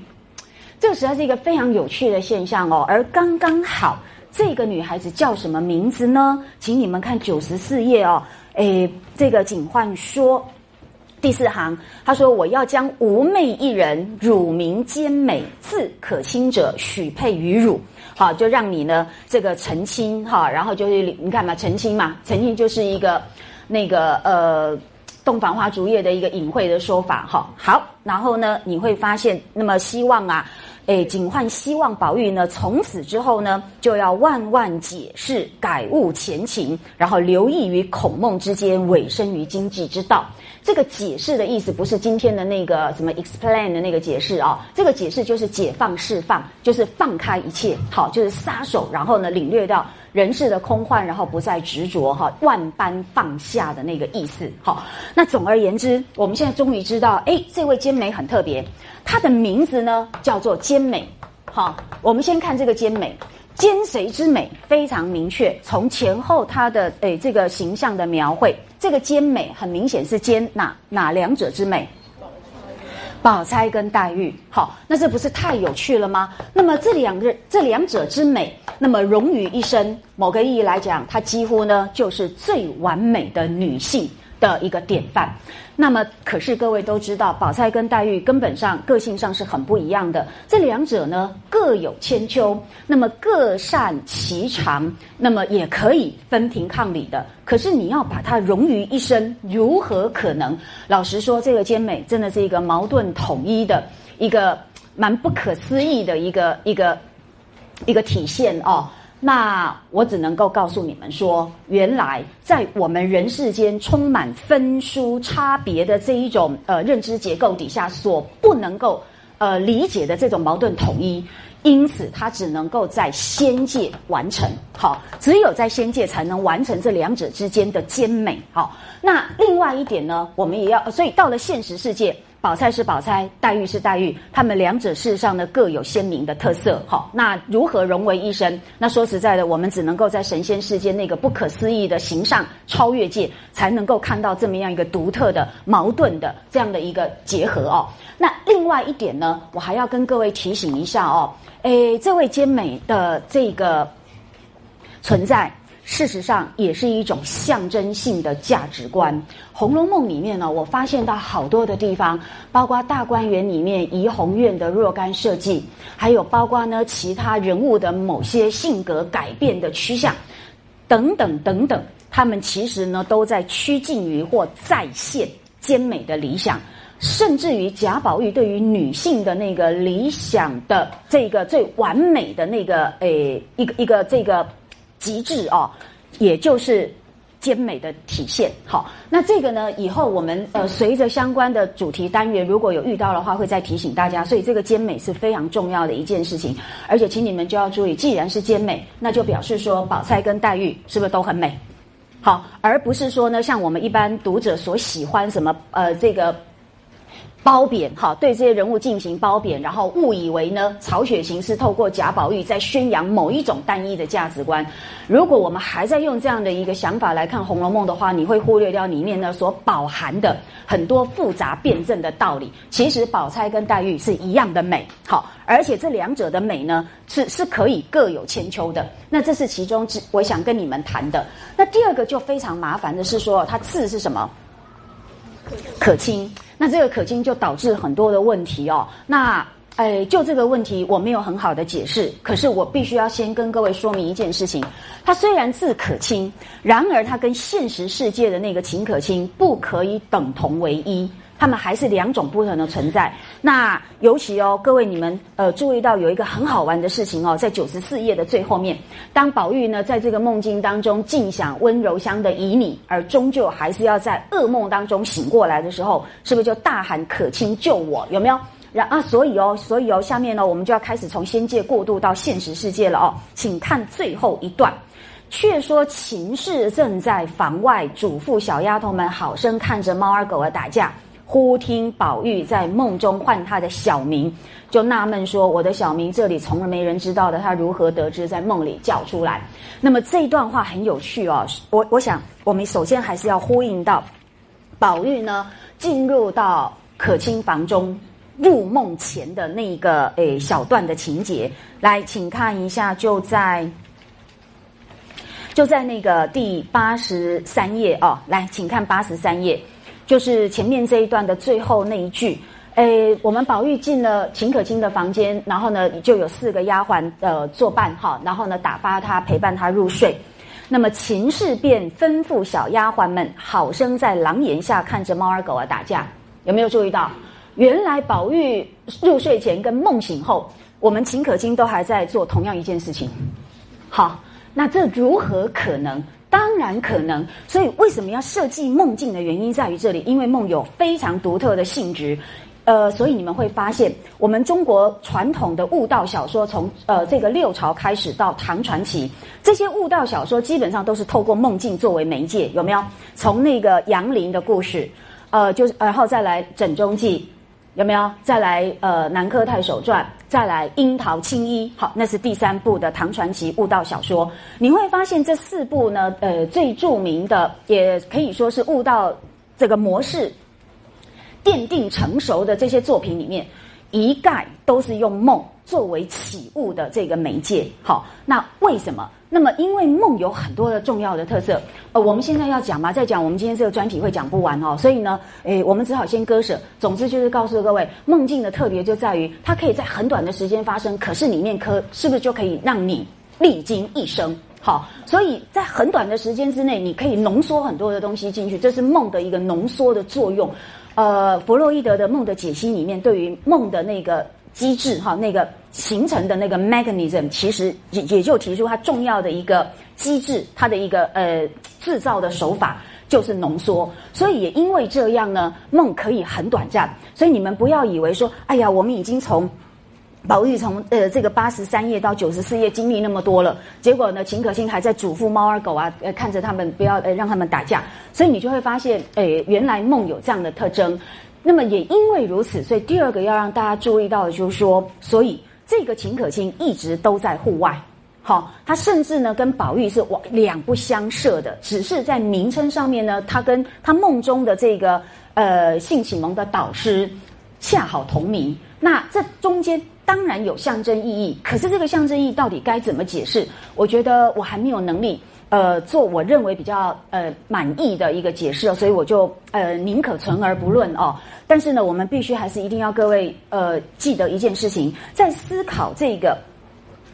Speaker 1: 这个实在是一个非常有趣的现象哦，而刚刚好，这个女孩子叫什么名字呢？请你们看九十四页哦，诶，这个警幻说第四行，他说我要将妩媚一人，乳名兼美，字可亲者，许配于汝。好，就让你呢这个成亲哈，然后就是你看嘛，成亲嘛，成亲就是一个那个呃。洞房花烛夜的一个隐晦的说法，哈好，然后呢，你会发现，那么希望啊，诶，警幻希望宝玉呢，从此之后呢，就要万万解释，改悟前情，然后留意于孔孟之间，委身于经济之道。这个解释的意思不是今天的那个什么 explain 的那个解释啊，这个解释就是解放、释放，就是放开一切，好，就是撒手，然后呢，领略到。人世的空幻，然后不再执着，哈，万般放下的那个意思，好。那总而言之，我们现在终于知道，哎，这位兼美很特别，他的名字呢叫做兼美，好。我们先看这个兼美，兼谁之美非常明确，从前后他的诶这个形象的描绘，这个兼美很明显是兼哪哪两者之美。宝钗跟黛玉，好，那这不是太有趣了吗？那么这两个这两者之美，那么融于一身，某个意义来讲，她几乎呢就是最完美的女性。的一个典范，那么可是各位都知道，宝钗跟黛玉根本上个性上是很不一样的。这两者呢各有千秋，那么各擅其长，那么也可以分庭抗礼的。可是你要把它融于一身，如何可能？老实说，这个兼美真的是一个矛盾统一的一个蛮不可思议的一个一个一个体现哦。那我只能够告诉你们说，原来在我们人世间充满分殊差别的这一种呃认知结构底下，所不能够呃理解的这种矛盾统一，因此它只能够在仙界完成。好，只有在仙界才能完成这两者之间的兼美。好，那另外一点呢，我们也要，所以到了现实世界。宝钗是宝钗，黛玉是黛玉，他们两者事实上呢各有鲜明的特色。好，那如何融为一身？那说实在的，我们只能够在神仙世界那个不可思议的形上超越界，才能够看到这么样一个独特的、矛盾的这样的一个结合哦。那另外一点呢，我还要跟各位提醒一下哦，诶，这位兼美的这个存在。事实上，也是一种象征性的价值观。《红楼梦》里面呢，我发现到好多的地方，包括大观园里面怡红院的若干设计，还有包括呢其他人物的某些性格改变的趋向，等等等等，他们其实呢都在趋近于或再现兼美的理想，甚至于贾宝玉对于女性的那个理想的这个最完美的那个诶一个一个这个。极致哦，也就是兼美的体现。好，那这个呢，以后我们呃随着相关的主题单元，如果有遇到的话，会再提醒大家。所以这个兼美是非常重要的一件事情，而且请你们就要注意，既然是兼美，那就表示说宝钗跟黛玉是不是都很美？好，而不是说呢，像我们一般读者所喜欢什么呃这个。褒贬哈，对这些人物进行褒贬，然后误以为呢，曹雪芹是透过贾宝玉在宣扬某一种单一的价值观。如果我们还在用这样的一个想法来看《红楼梦》的话，你会忽略掉里面呢所饱含的很多复杂辩证的道理。其实宝钗跟黛玉是一样的美，好，而且这两者的美呢是是可以各有千秋的。那这是其中之我想跟你们谈的。那第二个就非常麻烦的是说，它字是什么？可亲。那这个可亲就导致很多的问题哦。那哎，就这个问题我没有很好的解释，可是我必须要先跟各位说明一件事情：他虽然字可亲，然而他跟现实世界的那个秦可卿不可以等同为一。他们还是两种不同的存在。那尤其哦，各位你们呃注意到有一个很好玩的事情哦，在九十四页的最后面，当宝玉呢在这个梦境当中尽享温柔乡的旖旎，而终究还是要在噩梦当中醒过来的时候，是不是就大喊可亲救我？有没有？然啊，所以哦，所以哦，下面呢我们就要开始从仙界过渡到现实世界了哦，请看最后一段。却说秦氏正在房外嘱咐小丫头们好生看着猫儿狗儿打架。忽听宝玉在梦中唤他的小名，就纳闷说：“我的小名这里从来没人知道的，他如何得知在梦里叫出来？”那么这一段话很有趣哦。我我想，我们首先还是要呼应到宝玉呢进入到可卿房中入梦前的那一个诶小段的情节。来，请看一下，就在就在那个第八十三页哦。来，请看八十三页。就是前面这一段的最后那一句，诶，我们宝玉进了秦可卿的房间，然后呢，就有四个丫鬟呃作伴哈，然后呢打发他陪伴他入睡。那么秦氏便吩咐小丫鬟们好生在廊檐下看着猫儿狗儿打架。有没有注意到？原来宝玉入睡前跟梦醒后，我们秦可卿都还在做同样一件事情。好，那这如何可能？当然可能，所以为什么要设计梦境的原因在于这里，因为梦有非常独特的性质，呃，所以你们会发现，我们中国传统的悟道小说，从呃这个六朝开始到唐传奇，这些悟道小说基本上都是透过梦境作为媒介，有没有？从那个杨林的故事，呃，就是然后再来枕中记。有没有再来？呃，《南柯太守传》，再来《樱桃青衣》。好，那是第三部的唐传奇悟道小说。你会发现这四部呢，呃，最著名的，也可以说是悟道这个模式奠定成熟的这些作品里面。一概都是用梦作为起悟的这个媒介。好，那为什么？那么因为梦有很多的重要的特色。呃，我们现在要讲嘛，再讲我们今天这个专题会讲不完哦。所以呢，诶，我们只好先割舍。总之就是告诉各位，梦境的特别就在于它可以在很短的时间发生，可是里面可是不是就可以让你历经一生？好，所以在很短的时间之内，你可以浓缩很多的东西进去，这是梦的一个浓缩的作用。呃，弗洛伊德的梦的解析里面，对于梦的那个机制哈，那个形成的那个 mechanism，其实也也就提出它重要的一个机制，它的一个呃制造的手法就是浓缩。所以也因为这样呢，梦可以很短暂。所以你们不要以为说，哎呀，我们已经从宝玉从呃这个八十三页到九十四页经历那么多了，结果呢，秦可卿还在嘱咐猫儿狗啊，呃看着他们不要呃让他们打架，所以你就会发现，呃原来梦有这样的特征。那么也因为如此，所以第二个要让大家注意到的就是说，所以这个秦可卿一直都在户外，好，他甚至呢跟宝玉是两两不相涉的，只是在名称上面呢，他跟他梦中的这个呃性启蒙的导师恰好同名。那这中间当然有象征意义，可是这个象征意义到底该怎么解释？我觉得我还没有能力，呃，做我认为比较呃满意的一个解释，所以我就呃宁可存而不论哦。但是呢，我们必须还是一定要各位呃记得一件事情，在思考这个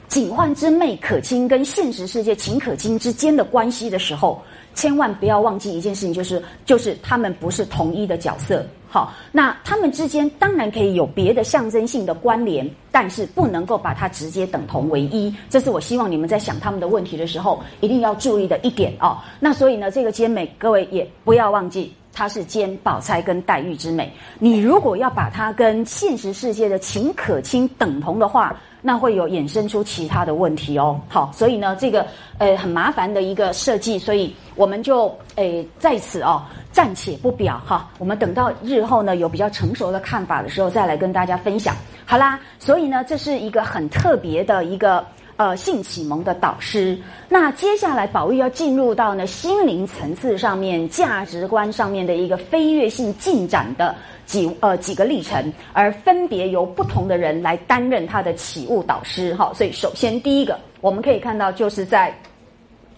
Speaker 1: 警幻之魅可亲跟现实世界秦可卿之间的关系的时候，千万不要忘记一件事情，就是就是他们不是同一的角色。好，那他们之间当然可以有别的象征性的关联，但是不能够把它直接等同为一。这是我希望你们在想他们的问题的时候一定要注意的一点哦。那所以呢，这个兼美，各位也不要忘记，它是兼宝钗跟黛玉之美。你如果要把它跟现实世界的秦可卿等同的话，那会有衍生出其他的问题哦。好，所以呢，这个呃很麻烦的一个设计，所以我们就诶在此哦。暂且不表哈，我们等到日后呢有比较成熟的看法的时候再来跟大家分享。好啦，所以呢这是一个很特别的一个呃性启蒙的导师。那接下来宝玉要进入到呢心灵层次上面、价值观上面的一个飞跃性进展的几呃几个历程，而分别由不同的人来担任他的启悟导师哈。所以首先第一个我们可以看到就是在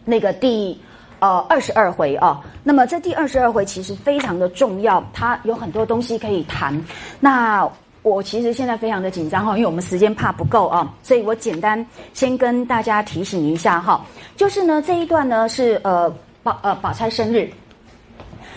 Speaker 1: 那个第。呃，二十二回啊，那么这第二十二回其实非常的重要，它有很多东西可以谈。那我其实现在非常的紧张哈，因为我们时间怕不够啊，所以我简单先跟大家提醒一下哈，就是呢这一段呢是呃宝呃宝钗生日，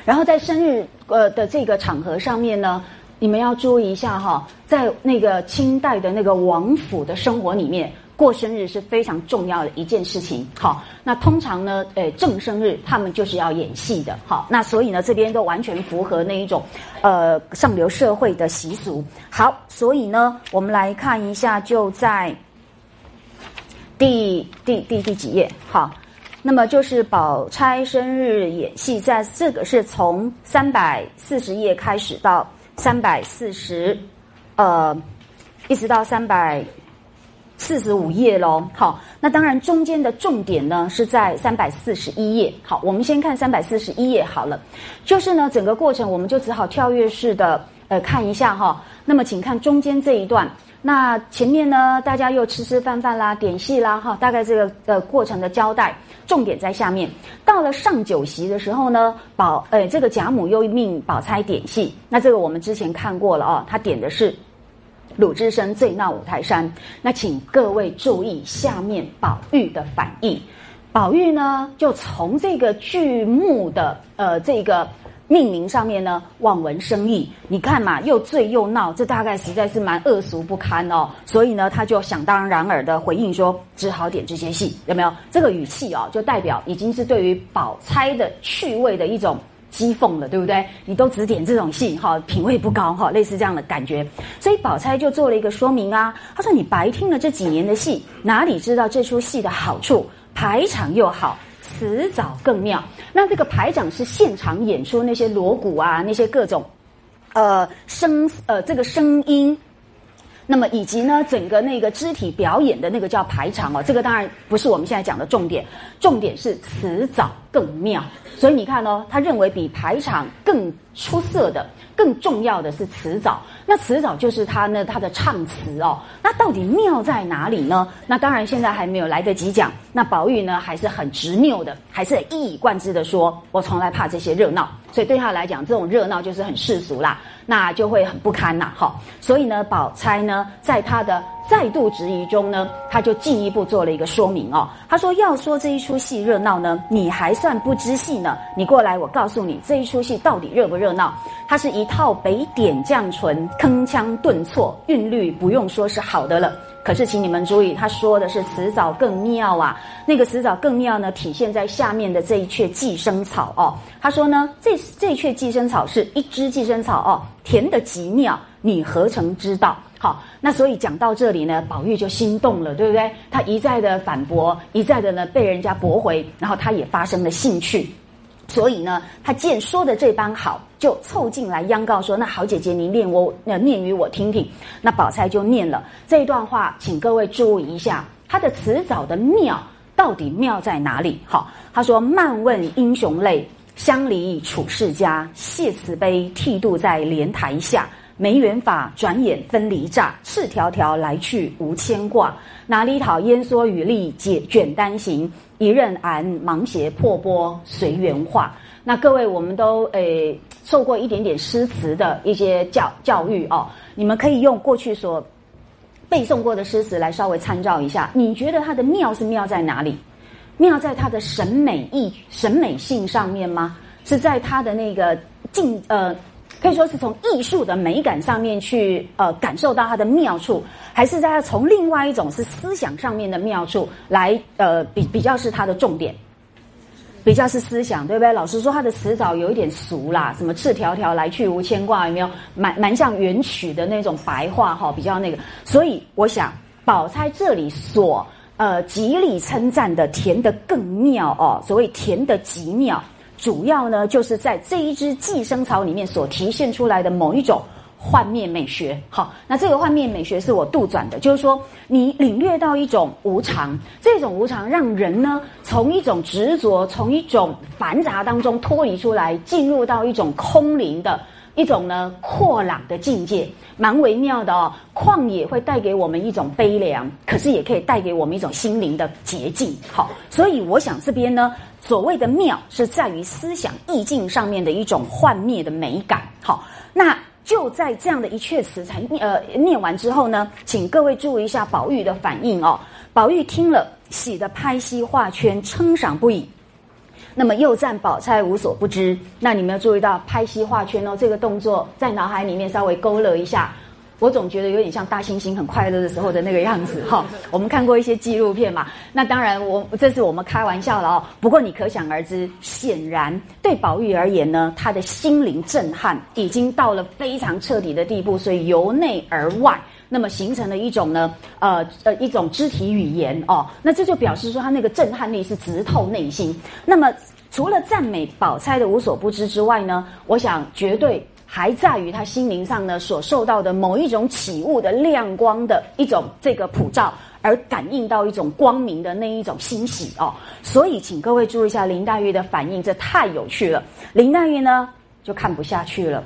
Speaker 1: 然后在生日呃的这个场合上面呢，你们要注意一下哈，在那个清代的那个王府的生活里面。过生日是非常重要的一件事情，好，那通常呢，呃，正生日他们就是要演戏的，好，那所以呢，这边都完全符合那一种，呃，上流社会的习俗。好，所以呢，我们来看一下，就在第第第第几页，好，那么就是宝钗生日演戏，在这个是从三百四十页开始到三百四十，呃，一直到三百。四十五页喽，好，那当然中间的重点呢是在三百四十一页。好，我们先看三百四十一页好了，就是呢整个过程我们就只好跳跃式的呃看一下哈。那么请看中间这一段，那前面呢大家又吃吃饭饭啦，点戏啦哈，大概这个呃过程的交代，重点在下面。到了上酒席的时候呢，宝呃这个贾母又命宝钗点戏，那这个我们之前看过了哦，他点的是。鲁智深醉闹五台山，那请各位注意下面宝玉的反应。宝玉呢，就从这个剧目的呃这个命名上面呢，望文生义。你看嘛，又醉又闹，这大概实在是蛮恶俗不堪哦。所以呢，他就想当然尔的回应说，只好点这些戏，有没有？这个语气哦，就代表已经是对于宝钗的趣味的一种。讥讽了，对不对？你都只点这种戏，哈，品味不高，哈，类似这样的感觉。所以宝钗就做了一个说明啊，她说：“你白听了这几年的戏，哪里知道这出戏的好处？排场又好，词藻更妙。那这个排场是现场演出那些锣鼓啊，那些各种，呃，声呃这个声音。”那么以及呢，整个那个肢体表演的那个叫排场哦，这个当然不是我们现在讲的重点，重点是词藻更妙。所以你看哦，他认为比排场更出色的、更重要的是词藻。那词藻就是他呢，他的唱词哦。那到底妙在哪里呢？那当然现在还没有来得及讲。那宝玉呢，还是很执拗的，还是一以贯之的说：“我从来怕这些热闹。”所以对他来讲，这种热闹就是很世俗啦。那就会很不堪呐，哈，所以呢，宝钗呢，在她的再度质疑中呢，他就进一步做了一个说明哦。他说：“要说这一出戏热闹呢，你还算不知戏呢。你过来，我告诉你，这一出戏到底热不热闹？它是一套北点绛唇，铿锵顿挫，韵律不用说是好的了。”可是，请你们注意，他说的是辞藻更妙啊。那个辞藻更妙呢，体现在下面的这一阙寄生草哦。他说呢，这这阙寄生草是一枝寄生草哦，甜的极妙，你何曾知道？好，那所以讲到这里呢，宝玉就心动了，对不对？他一再的反驳，一再的呢被人家驳回，然后他也发生了兴趣。所以呢，他见说的这般好，就凑进来央告说：“那好姐姐，您念我呃念与我听听。”那宝钗就念了这一段话，请各位注意一下，他的词藻的妙到底妙在哪里？好，他说：“漫问英雄泪，相离楚世家。谢慈悲，剃度在莲台下。没缘法，转眼分离乍。赤条条来去无牵挂，哪里讨烟蓑雨笠解卷单行？”一任俺芒鞋破钵随缘化。那各位，我们都诶受过一点点诗词的一些教教育哦，你们可以用过去所背诵过的诗词来稍微参照一下。你觉得它的妙是妙在哪里？妙在它的审美意、审美性上面吗？是在它的那个境呃？可以说是从艺术的美感上面去呃感受到它的妙处，还是在从另外一种是思想上面的妙处来呃比比较是它的重点，比较是思想对不对？老师说，它的词藻有一点俗啦，什么赤条条来去无牵挂，有没有？蛮蛮像元曲的那种白话哈，比较那个。所以我想，宝钗这里所呃极力称赞的甜的更妙哦，所谓甜的极妙。主要呢，就是在这一支寄生草里面所体现出来的某一种幻灭美学。好，那这个幻灭美学是我杜撰的，就是说你领略到一种无常，这种无常让人呢从一种执着、从一种繁杂当中脱离出来，进入到一种空灵的。一种呢阔朗的境界，蛮微妙的哦。旷野会带给我们一种悲凉，可是也可以带给我们一种心灵的洁净。好，所以我想这边呢，所谓的妙是在于思想意境上面的一种幻灭的美感。好，那就在这样的一阙词才呃念完之后呢，请各位注意一下宝玉的反应哦。宝玉听了，喜得拍膝画圈，称赏不已。那么又赞宝钗无所不知，那你们要注意到拍膝画圈哦，这个动作在脑海里面稍微勾勒一下。我总觉得有点像大猩猩很快乐的时候的那个样子哈。我们看过一些纪录片嘛，那当然我这是我们开玩笑了哦。不过你可想而知，显然对宝玉而言呢，他的心灵震撼已经到了非常彻底的地步，所以由内而外。那么形成了一种呢，呃呃，一种肢体语言哦，那这就表示说他那个震撼力是直透内心。那么除了赞美宝钗的无所不知之外呢，我想绝对还在于他心灵上呢所受到的某一种起悟的亮光的一种这个普照，而感应到一种光明的那一种欣喜哦。所以请各位注意一下林黛玉的反应，这太有趣了。林黛玉呢就看不下去了，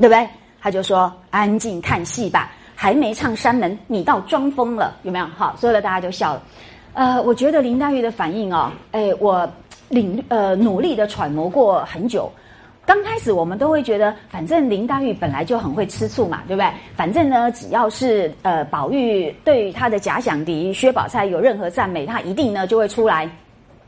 Speaker 1: 对不对？他就说：“安静看戏吧。”还没唱山门，你倒装疯了，有没有？好，所有的大家就笑了。呃，我觉得林黛玉的反应哦，哎，我领呃努力的揣摩过很久。刚开始我们都会觉得，反正林黛玉本来就很会吃醋嘛，对不对？反正呢，只要是呃宝玉对他的假想敌薛宝钗有任何赞美，他一定呢就会出来，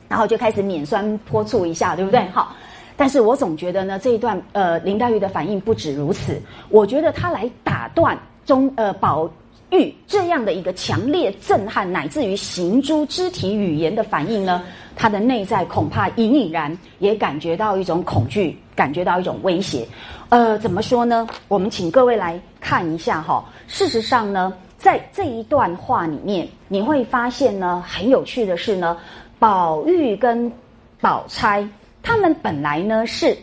Speaker 1: 然后就开始免酸泼醋一下，对不对？好，但是我总觉得呢，这一段呃林黛玉的反应不止如此，我觉得他来打断。中呃，宝玉这样的一个强烈震撼，乃至于行诸肢体语言的反应呢，他的内在恐怕隐隐然也感觉到一种恐惧，感觉到一种威胁。呃，怎么说呢？我们请各位来看一下哈。事实上呢，在这一段话里面，你会发现呢，很有趣的是呢，宝玉跟宝钗他们本来呢是。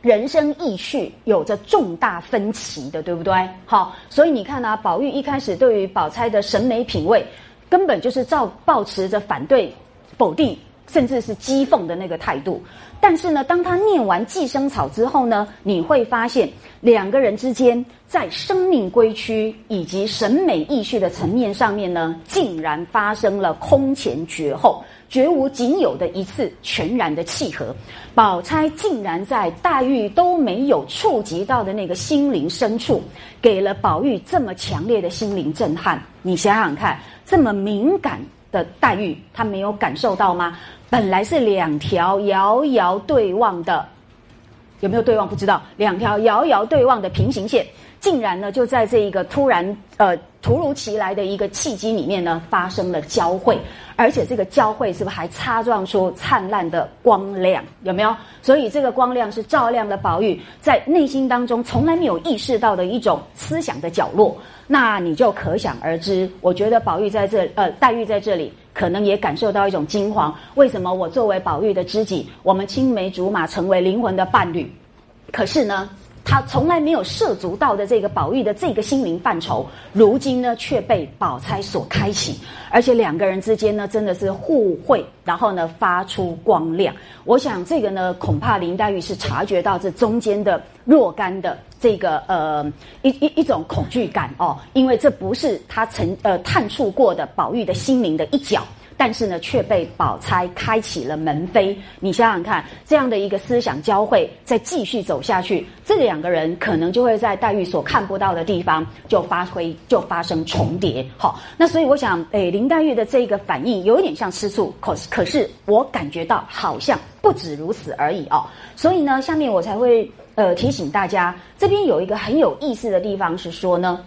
Speaker 1: 人生意趣有着重大分歧的，对不对？好，所以你看啊，宝玉一开始对于宝钗的审美品味，根本就是照保持着反对、否定，甚至是讥讽的那个态度。但是呢，当他念完《寄生草》之后呢，你会发现两个人之间在生命归区以及审美意趣的层面上面呢，竟然发生了空前绝后。绝无仅有的一次全然的契合，宝钗竟然在黛玉都没有触及到的那个心灵深处，给了宝玉这么强烈的心灵震撼。你想想看，这么敏感的待遇，他没有感受到吗？本来是两条遥遥对望的，有没有对望不知道？两条遥遥对望的平行线。竟然呢就在这一个突然呃突如其来的一个契机里面呢发生了交汇，而且这个交汇是不是还擦撞出灿烂的光亮？有没有？所以这个光亮是照亮了宝玉在内心当中从来没有意识到的一种思想的角落。那你就可想而知，我觉得宝玉在这呃黛玉在这里可能也感受到一种惊慌。为什么我作为宝玉的知己，我们青梅竹马成为灵魂的伴侣，可是呢？他从来没有涉足到的这个宝玉的这个心灵范畴，如今呢却被宝钗所开启，而且两个人之间呢真的是互惠，然后呢发出光亮。我想这个呢恐怕林黛玉是察觉到这中间的若干的这个呃一一一种恐惧感哦，因为这不是他曾呃探触过的宝玉的心灵的一角。但是呢，却被宝钗开启了门扉。你想想看，这样的一个思想交汇，再继续走下去，这两个人可能就会在黛玉所看不到的地方就发挥，就发生重叠。好，那所以我想，诶，林黛玉的这个反应有点像吃醋，可可是我感觉到好像不止如此而已哦。所以呢，下面我才会呃提醒大家，这边有一个很有意思的地方是说呢，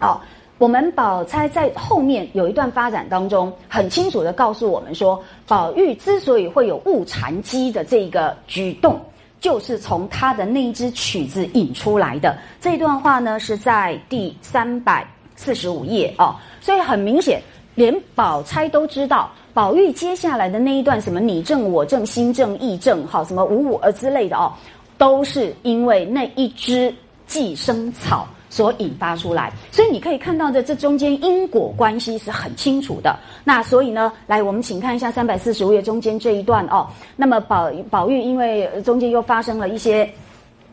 Speaker 1: 哦。我们宝钗在后面有一段发展当中，很清楚的告诉我们说，宝玉之所以会有误禅机的这个举动，就是从他的那一支曲子引出来的。这段话呢是在第三百四十五页哦，所以很明显，连宝钗都知道，宝玉接下来的那一段什么你正我正心正意正，好什么无我呃之类的哦，都是因为那一只寄生草。所引发出来，所以你可以看到的这中间因果关系是很清楚的。那所以呢，来我们请看一下三百四十五页中间这一段哦。那么宝宝玉因为中间又发生了一些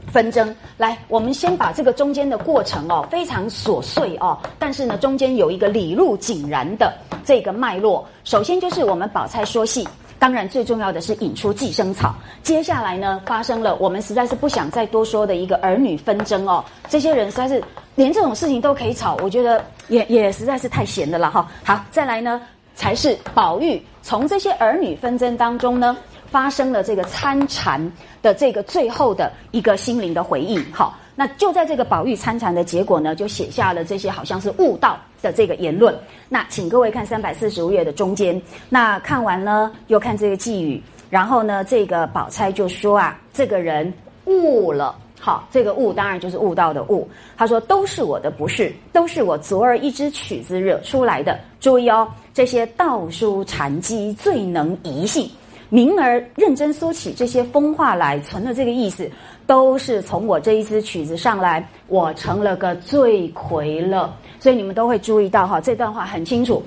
Speaker 1: 纷争，来我们先把这个中间的过程哦，非常琐碎哦，但是呢中间有一个理路井然的这个脉络。首先就是我们宝钗说戏。当然，最重要的是引出寄生草。接下来呢，发生了我们实在是不想再多说的一个儿女纷争哦。这些人实在是连这种事情都可以吵，我觉得也也实在是太闲的了哈。好，再来呢，才是宝玉从这些儿女纷争当中呢，发生了这个参禅的这个最后的一个心灵的回应。好。那就在这个宝玉参禅的结果呢，就写下了这些好像是悟道的这个言论。那请各位看三百四十五页的中间，那看完了又看这个寄语，然后呢，这个宝钗就说啊，这个人悟了。好，这个悟当然就是悟道的悟。他说都是我的不是，都是我昨儿一支曲子惹出来的。注意哦，这些道书禅机最能移性。明儿认真说起这些风话来，存了这个意思，都是从我这一支曲子上来，我成了个罪魁了。所以你们都会注意到哈，这段话很清楚，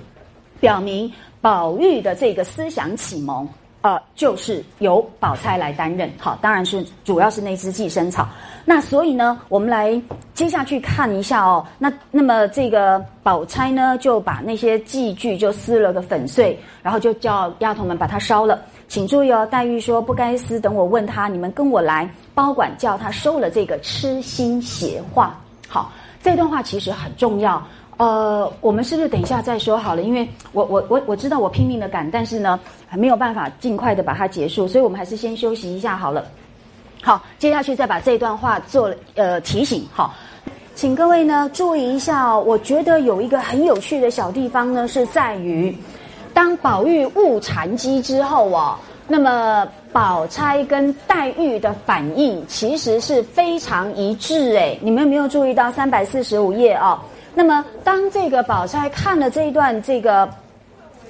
Speaker 1: 表明宝玉的这个思想启蒙，呃，就是由宝钗来担任。好，当然是主要是那支寄生草。那所以呢，我们来接下去看一下哦。那那么这个宝钗呢，就把那些寄具就撕了个粉碎，然后就叫丫头们把它烧了。请注意哦，黛玉说不该撕，等我问他，你们跟我来，包管叫他收了这个痴心邪话。好，这段话其实很重要。呃，我们是不是等一下再说好了？因为我我我我知道我拼命的赶，但是呢还没有办法尽快的把它结束，所以我们还是先休息一下好了。好，接下去再把这段话做呃提醒。好，请各位呢注意一下哦，我觉得有一个很有趣的小地方呢，是在于。当宝玉误禅机之后哦，那么宝钗跟黛玉的反应其实是非常一致诶，你们有没有注意到三百四十五页哦？那么当这个宝钗看了这一段这个，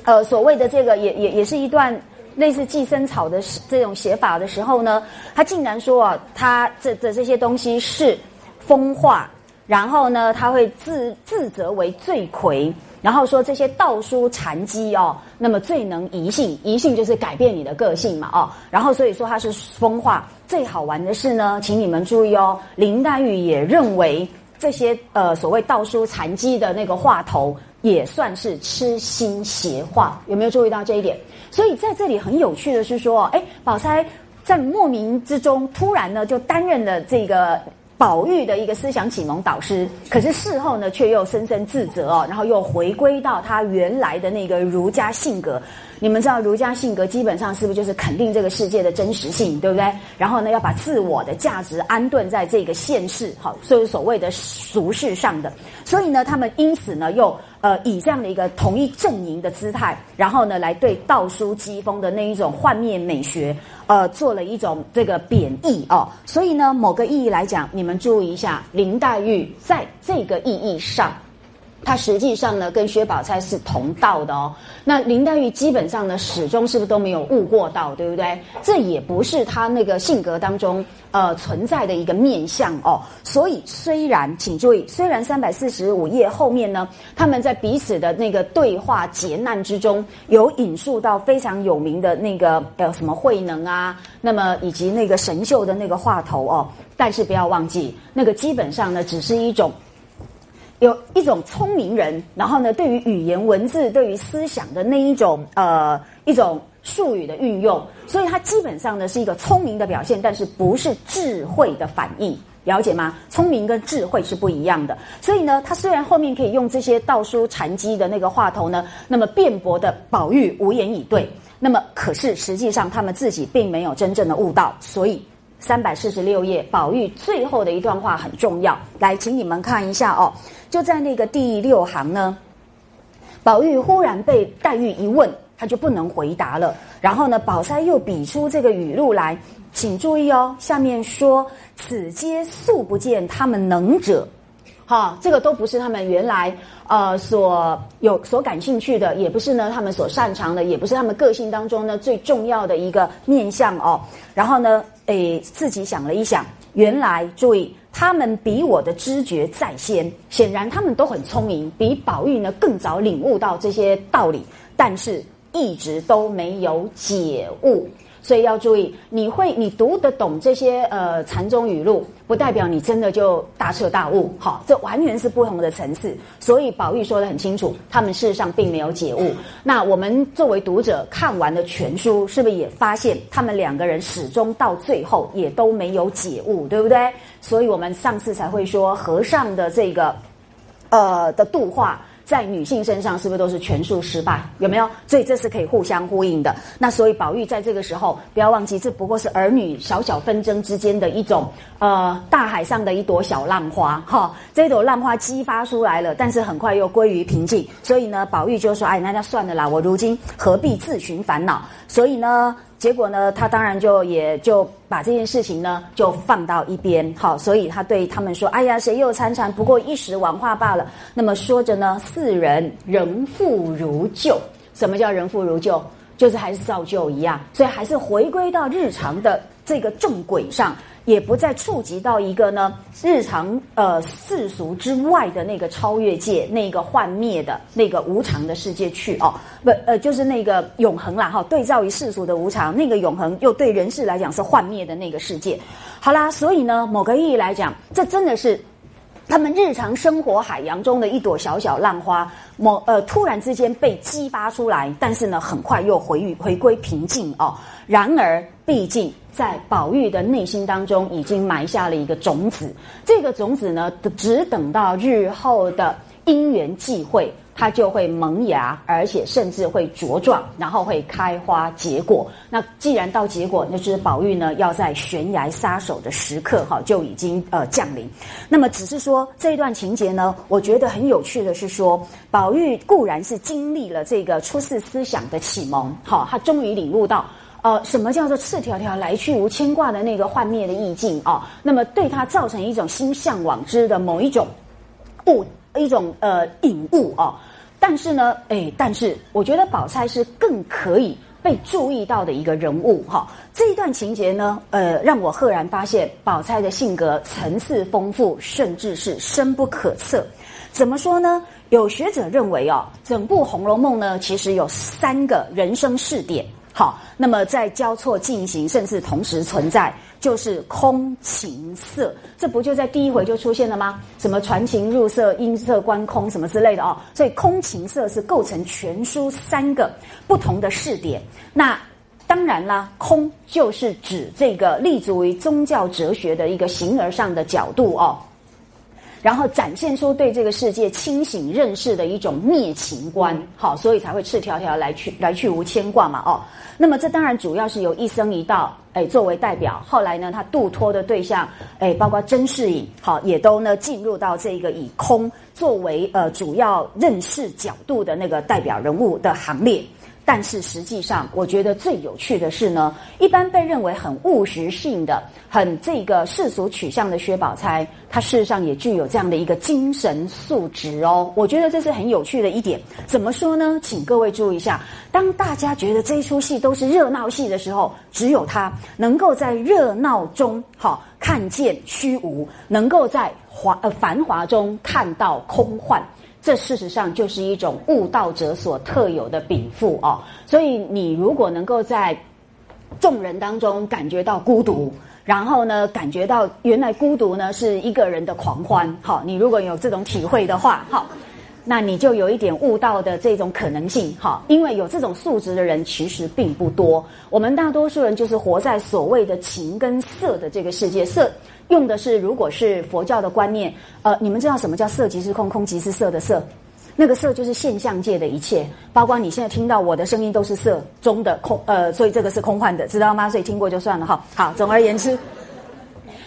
Speaker 1: 呃，所谓的这个也也也是一段类似寄生草的这种写法的时候呢，她竟然说啊，她这这这些东西是风化，然后呢，他会自自责为罪魁。然后说这些道书禅机哦，那么最能移性，移性就是改变你的个性嘛哦。然后所以说它是风化。最好玩的是呢，请你们注意哦，林黛玉也认为这些呃所谓道书禅机的那个话头也算是痴心邪话，有没有注意到这一点？所以在这里很有趣的是说，哎，宝钗在莫名之中突然呢就担任了这个。宝玉的一个思想启蒙导师，可是事后呢，却又深深自责哦，然后又回归到他原来的那个儒家性格。你们知道儒家性格基本上是不是就是肯定这个世界的真实性，对不对？然后呢，要把自我的价值安顿在这个现世，好，所以所谓的俗世上的。所以呢，他们因此呢，又呃以这样的一个同一阵营的姿态，然后呢，来对道书讥讽的那一种幻灭美学，呃，做了一种这个贬义哦。所以呢，某个意义来讲，你们注意一下，林黛玉在这个意义上。他实际上呢，跟薛宝钗是同道的哦。那林黛玉基本上呢，始终是不是都没有悟过道，对不对？这也不是他那个性格当中呃存在的一个面相哦。所以虽然，请注意，虽然三百四十五页后面呢，他们在彼此的那个对话劫难之中，有引述到非常有名的那个呃什么慧能啊，那么以及那个神秀的那个话头哦。但是不要忘记，那个基本上呢，只是一种。有一种聪明人，然后呢，对于语言文字、对于思想的那一种呃一种术语的运用，所以它基本上呢是一个聪明的表现，但是不是智慧的反应，了解吗？聪明跟智慧是不一样的。所以呢，他虽然后面可以用这些道书禅机的那个话头呢，那么辩驳的宝玉无言以对，那么可是实际上他们自己并没有真正的悟道，所以。三百四十六页，宝玉最后的一段话很重要。来，请你们看一下哦，就在那个第六行呢。宝玉忽然被黛玉一问，他就不能回答了。然后呢，宝钗又比出这个语录来，请注意哦，下面说：“此皆素不见他们能者。”哈，这个都不是他们原来呃所有所感兴趣的，也不是呢他们所擅长的，也不是他们个性当中呢最重要的一个面相哦。然后呢，诶，自己想了一想，原来注意，他们比我的知觉在先，显然他们都很聪明，比宝玉呢更早领悟到这些道理，但是一直都没有解悟。所以要注意，你会你读得懂这些呃禅宗语录，不代表你真的就大彻大悟。好，这完全是不同的层次。所以宝玉说的很清楚，他们事实上并没有解悟。那我们作为读者看完了全书，是不是也发现他们两个人始终到最后也都没有解悟，对不对？所以我们上次才会说和尚的这个呃的度化。在女性身上是不是都是全数失败？有没有？所以这是可以互相呼应的。那所以宝玉在这个时候，不要忘记，这不过是儿女小小纷争之间的一种呃大海上的一朵小浪花哈。这朵浪花激发出来了，但是很快又归于平静。所以呢，宝玉就说：“哎，那就算了啦，我如今何必自寻烦恼？”所以呢。结果呢，他当然就也就把这件事情呢就放到一边，好，所以他对他们说：“哎呀，谁又参禅？不过一时玩话罢了。”那么说着呢，四人仍复如旧。什么叫仍复如旧？就是还是照旧一样，所以还是回归到日常的这个正轨上。也不再触及到一个呢日常呃世俗之外的那个超越界，那个幻灭的那个无常的世界去哦，不呃就是那个永恒啦哈。对照于世俗的无常，那个永恒又对人世来讲是幻灭的那个世界。好啦，所以呢，某个意义来讲，这真的是他们日常生活海洋中的一朵小小浪花，某呃突然之间被激发出来，但是呢，很快又回回归平静哦。然而，毕竟。在宝玉的内心当中，已经埋下了一个种子。这个种子呢，只等到日后的因缘际会，它就会萌芽，而且甚至会茁壮，然后会开花结果。那既然到结果，那就是宝玉呢要在悬崖撒手的时刻，哈，就已经呃降临。那么只是说这一段情节呢，我觉得很有趣的是说，宝玉固然是经历了这个出世思想的启蒙，好，他终于领悟到。呃，什么叫做赤条条来去无牵挂的那个幻灭的意境啊？那么对他造成一种心向往之的某一种物，一种呃隐悟啊。但是呢，哎，但是我觉得宝钗是更可以被注意到的一个人物哈。这一段情节呢，呃，让我赫然发现宝钗的性格层次丰富，甚至是深不可测。怎么说呢？有学者认为哦，整部《红楼梦》呢，其实有三个人生试点。好，那么在交错进行，甚至同时存在，就是空情色，这不就在第一回就出现了吗？什么传情入色、音色观空什么之类的哦，所以空情色是构成全书三个不同的视点。那。当然啦，空就是指这个立足于宗教哲学的一个形而上的角度哦。然后展现出对这个世界清醒认识的一种灭情观，好，所以才会赤条条来去来去无牵挂嘛，哦，那么这当然主要是由一生一道，哎，作为代表，后来呢，他度脱的对象，哎，包括甄士隐，好，也都呢进入到这个以空作为呃主要认识角度的那个代表人物的行列。但是实际上，我觉得最有趣的是呢，一般被认为很务实性的、很这个世俗取向的薛宝钗，她事实上也具有这样的一个精神素质哦。我觉得这是很有趣的一点。怎么说呢？请各位注意一下，当大家觉得这一出戏都是热闹戏的时候，只有她能够在热闹中好看见虚无，能够在华呃繁华中看到空幻。这事实上就是一种悟道者所特有的禀赋哦，所以你如果能够在众人当中感觉到孤独，然后呢，感觉到原来孤独呢是一个人的狂欢，好，你如果有这种体会的话，好，那你就有一点悟道的这种可能性，哈，因为有这种素质的人其实并不多，我们大多数人就是活在所谓的情跟色的这个世界，色。用的是，如果是佛教的观念，呃，你们知道什么叫色即是空，空即是色的色？那个色就是现象界的一切，包括你现在听到我的声音都是色中的空，呃，所以这个是空幻的，知道吗？所以听过就算了哈。好，总而言之，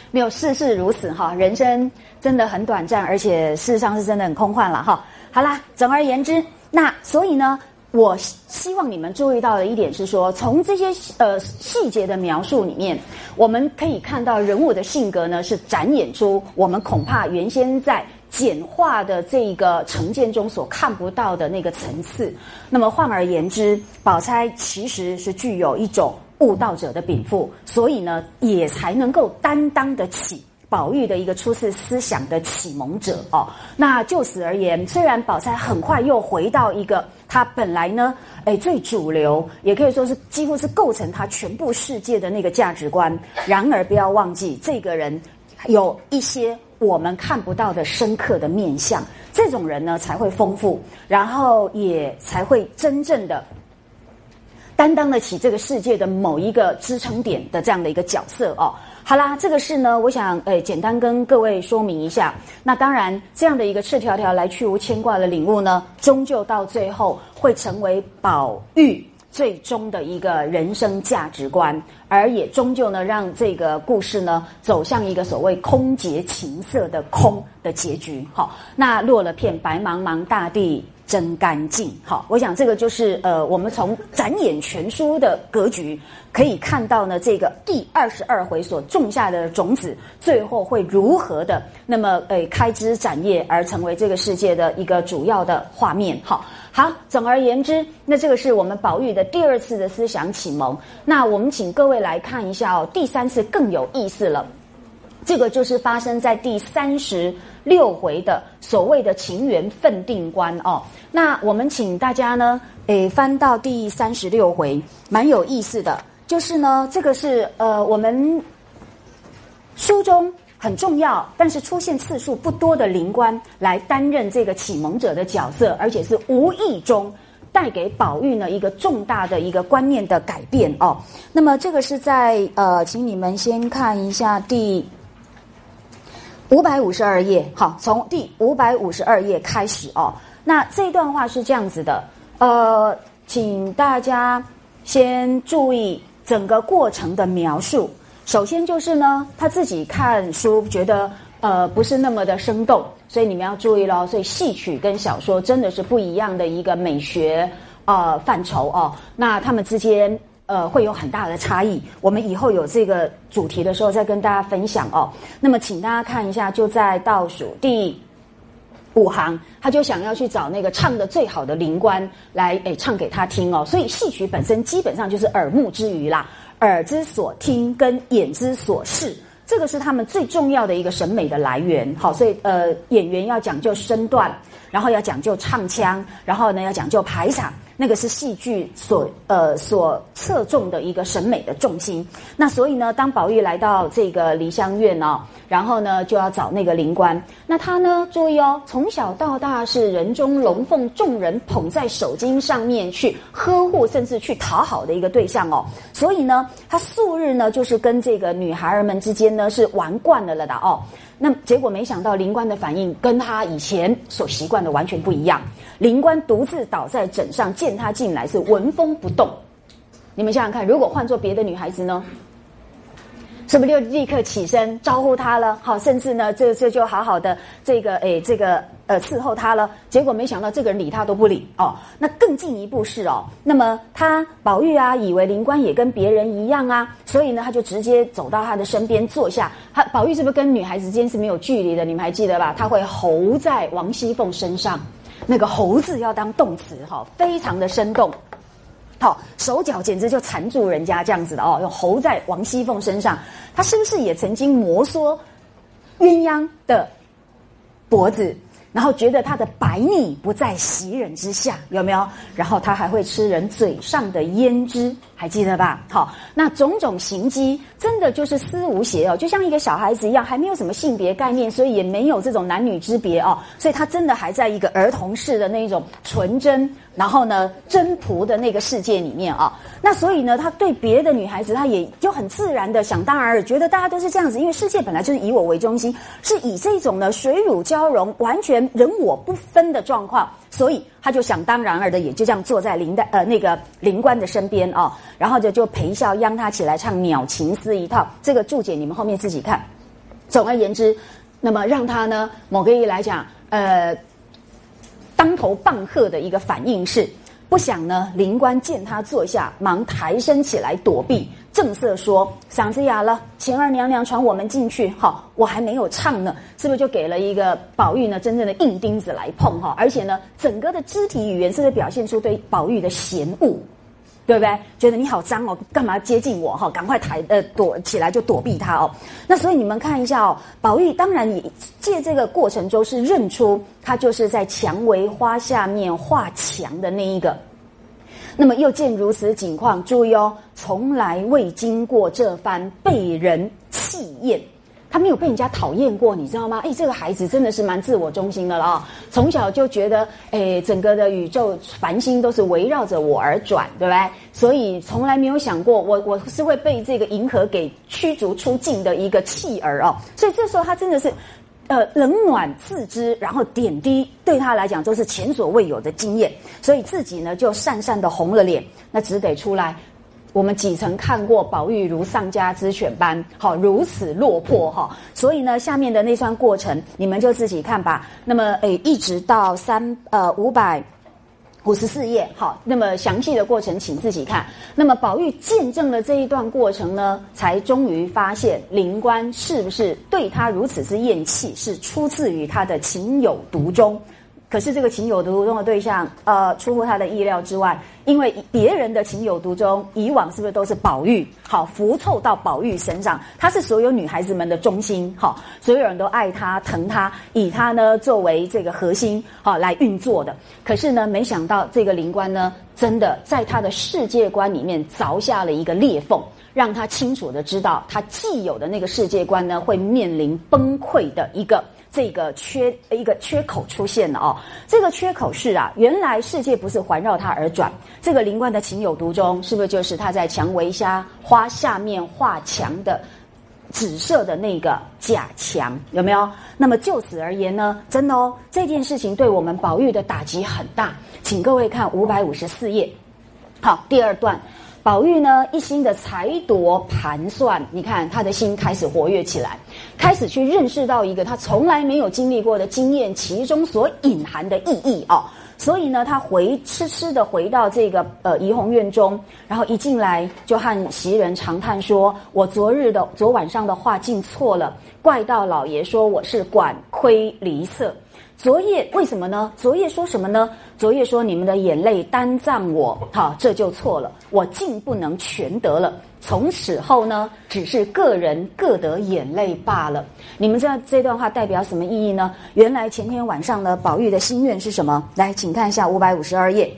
Speaker 1: 没有世事如此哈，人生真的很短暂，而且事实上是真的很空幻了哈。好啦，总而言之，那所以呢？我希望你们注意到的一点是说，从这些呃细节的描述里面，我们可以看到人物的性格呢，是展演出我们恐怕原先在简化的这个成见中所看不到的那个层次。那么换而言之，宝钗其实是具有一种悟道者的禀赋，所以呢，也才能够担当得起。宝玉的一个初次思想的启蒙者哦，那就此而言，虽然宝钗很快又回到一个她本来呢，哎最主流，也可以说是几乎是构成她全部世界的那个价值观。然而不要忘记，这个人有一些我们看不到的深刻的面相，这种人呢才会丰富，然后也才会真正的担当得起这个世界的某一个支撑点的这样的一个角色哦。好啦，这个事呢，我想诶，简单跟各位说明一下。那当然，这样的一个赤条条来去无牵挂的领悟呢，终究到最后会成为宝玉最终的一个人生价值观，而也终究呢，让这个故事呢走向一个所谓空结情色的空的结局。好，那落了片白茫茫大地。真干净，好，我想这个就是呃，我们从展演全书的格局可以看到呢，这个第二十二回所种下的种子，最后会如何的那么诶开枝展叶，而成为这个世界的一个主要的画面。好，好，总而言之，那这个是我们宝玉的第二次的思想启蒙。那我们请各位来看一下哦，第三次更有意思了。这个就是发生在第三十六回的所谓的情缘分定观哦。那我们请大家呢，诶，翻到第三十六回，蛮有意思的。就是呢，这个是呃，我们书中很重要，但是出现次数不多的灵官来担任这个启蒙者的角色，而且是无意中带给宝玉呢一个重大的一个观念的改变哦。那么这个是在呃，请你们先看一下第。五百五十二页，好，从第五百五十二页开始哦。那这段话是这样子的，呃，请大家先注意整个过程的描述。首先就是呢，他自己看书觉得呃不是那么的生动，所以你们要注意喽。所以戏曲跟小说真的是不一样的一个美学呃范畴哦。那他们之间。呃，会有很大的差异。我们以后有这个主题的时候再跟大家分享哦。那么，请大家看一下，就在倒数第五行，他就想要去找那个唱的最好的灵官来诶唱给他听哦。所以戏曲本身基本上就是耳目之娱啦，耳之所听跟眼之所视，这个是他们最重要的一个审美的来源。好，所以呃，演员要讲究身段，然后要讲究唱腔，然后呢要讲究排场。那个是戏剧所呃所侧重的一个审美的重心。那所以呢，当宝玉来到这个梨香院呢，然后呢就要找那个灵官。那他呢，注意哦，从小到大是人中龙凤，众人捧在手心上面去呵护，甚至去讨好的一个对象哦。所以呢，他素日呢就是跟这个女孩儿们之间呢是玩惯了了的哦。那结果没想到灵官的反应跟他以前所习惯的完全不一样。灵官独自倒在枕上，见他进来是纹风不动。你们想想看，如果换做别的女孩子呢？是不是就立刻起身招呼他了？好，甚至呢，这这就好好的这个诶，这个呃伺候他了。结果没想到这个人理他都不理哦。那更进一步是哦，那么他宝玉啊，以为灵官也跟别人一样啊，所以呢，他就直接走到他的身边坐下。他宝玉是不是跟女孩子之间是没有距离的？你们还记得吧？他会猴在王熙凤身上，那个猴字要当动词哈，非常的生动。好，手脚简直就缠住人家这样子的哦，用猴在王熙凤身上，他是不是也曾经摩挲鸳鸯的脖子？然后觉得他的白腻不在袭人之下，有没有？然后他还会吃人嘴上的胭脂，还记得吧？好，那种种行迹真的就是思无邪哦，就像一个小孩子一样，还没有什么性别概念，所以也没有这种男女之别哦，所以他真的还在一个儿童式的那一种纯真，然后呢真朴的那个世界里面啊。那所以呢，他对别的女孩子，他也就很自然的想当然，觉得大家都是这样子，因为世界本来就是以我为中心，是以这种呢水乳交融，完全。人我不分的状况，所以他就想当然尔的，也就这样坐在林的呃那个灵官的身边啊，然后就就陪笑央他起来唱《鸟情思》一套。这个注解你们后面自己看。总而言之，那么让他呢某个意义来讲，呃，当头棒喝的一个反应是。不想呢，灵官见他坐下，忙抬身起来躲避，正色说：“嗓子哑了，请二娘娘传我们进去。”好，我还没有唱呢，是不是就给了一个宝玉呢真正的硬钉子来碰哈？而且呢，整个的肢体语言是不是表现出对宝玉的嫌恶？对不对？觉得你好脏哦，干嘛接近我哈？赶快抬呃躲起来就躲避他哦。那所以你们看一下哦，宝玉当然你借这个过程中是认出他就是在蔷薇花下面画墙的那一个。那么又见如此景况，注意哦，从来未经过这番被人弃厌。他没有被人家讨厌过，你知道吗？哎，这个孩子真的是蛮自我中心的了啊！从小就觉得，哎，整个的宇宙繁星都是围绕着我而转，对不对？所以从来没有想过，我我是会被这个银河给驱逐出境的一个弃儿哦。所以这时候他真的是，呃，冷暖自知，然后点滴对他来讲都是前所未有的经验，所以自己呢就讪讪的红了脸，那只得出来。我们几曾看过宝玉如丧家之犬般，好如此落魄哈？所以呢，下面的那段过程，你们就自己看吧。那么，诶，一直到三呃五百五十四页，好，那么详细的过程请自己看。那么，宝玉见证了这一段过程呢，才终于发现灵官是不是对他如此之厌弃，是出自于他的情有独钟。可是这个情有独钟的对象，呃，出乎他的意料之外。因为别人的情有独钟，以往是不是都是宝玉？好，浮凑到宝玉身上，他是所有女孩子们的中心，好，所有人都爱他、疼他，以他呢作为这个核心，好来运作的。可是呢，没想到这个灵官呢，真的在他的世界观里面凿下了一个裂缝，让他清楚的知道，他既有的那个世界观呢，会面临崩溃的一个。这个缺一个缺口出现了哦，这个缺口是啊，原来世界不是环绕它而转。这个灵冠的情有独钟，是不是就是他在蔷薇虾花下面画墙的紫色的那个假墙？有没有？那么就此而言呢，真的哦，这件事情对我们宝玉的打击很大。请各位看五百五十四页，好，第二段。宝玉呢，一心的裁夺盘算，你看他的心开始活跃起来，开始去认识到一个他从来没有经历过的经验，其中所隐含的意义哦。所以呢，他回痴痴的回到这个呃怡红院中，然后一进来就和袭人长叹说：“我昨日的昨晚上的话竟错了，怪到老爷说我是管窥离色。”昨夜为什么呢？昨夜说什么呢？昨夜说你们的眼泪单葬我，好，[laughs] 这就错了。我竟不能全得了。从此后呢，只是个人各得眼泪罢了。你们知道这段话代表什么意义呢？原来前天晚上呢，宝玉的心愿是什么？来，请看一下五百五十二页。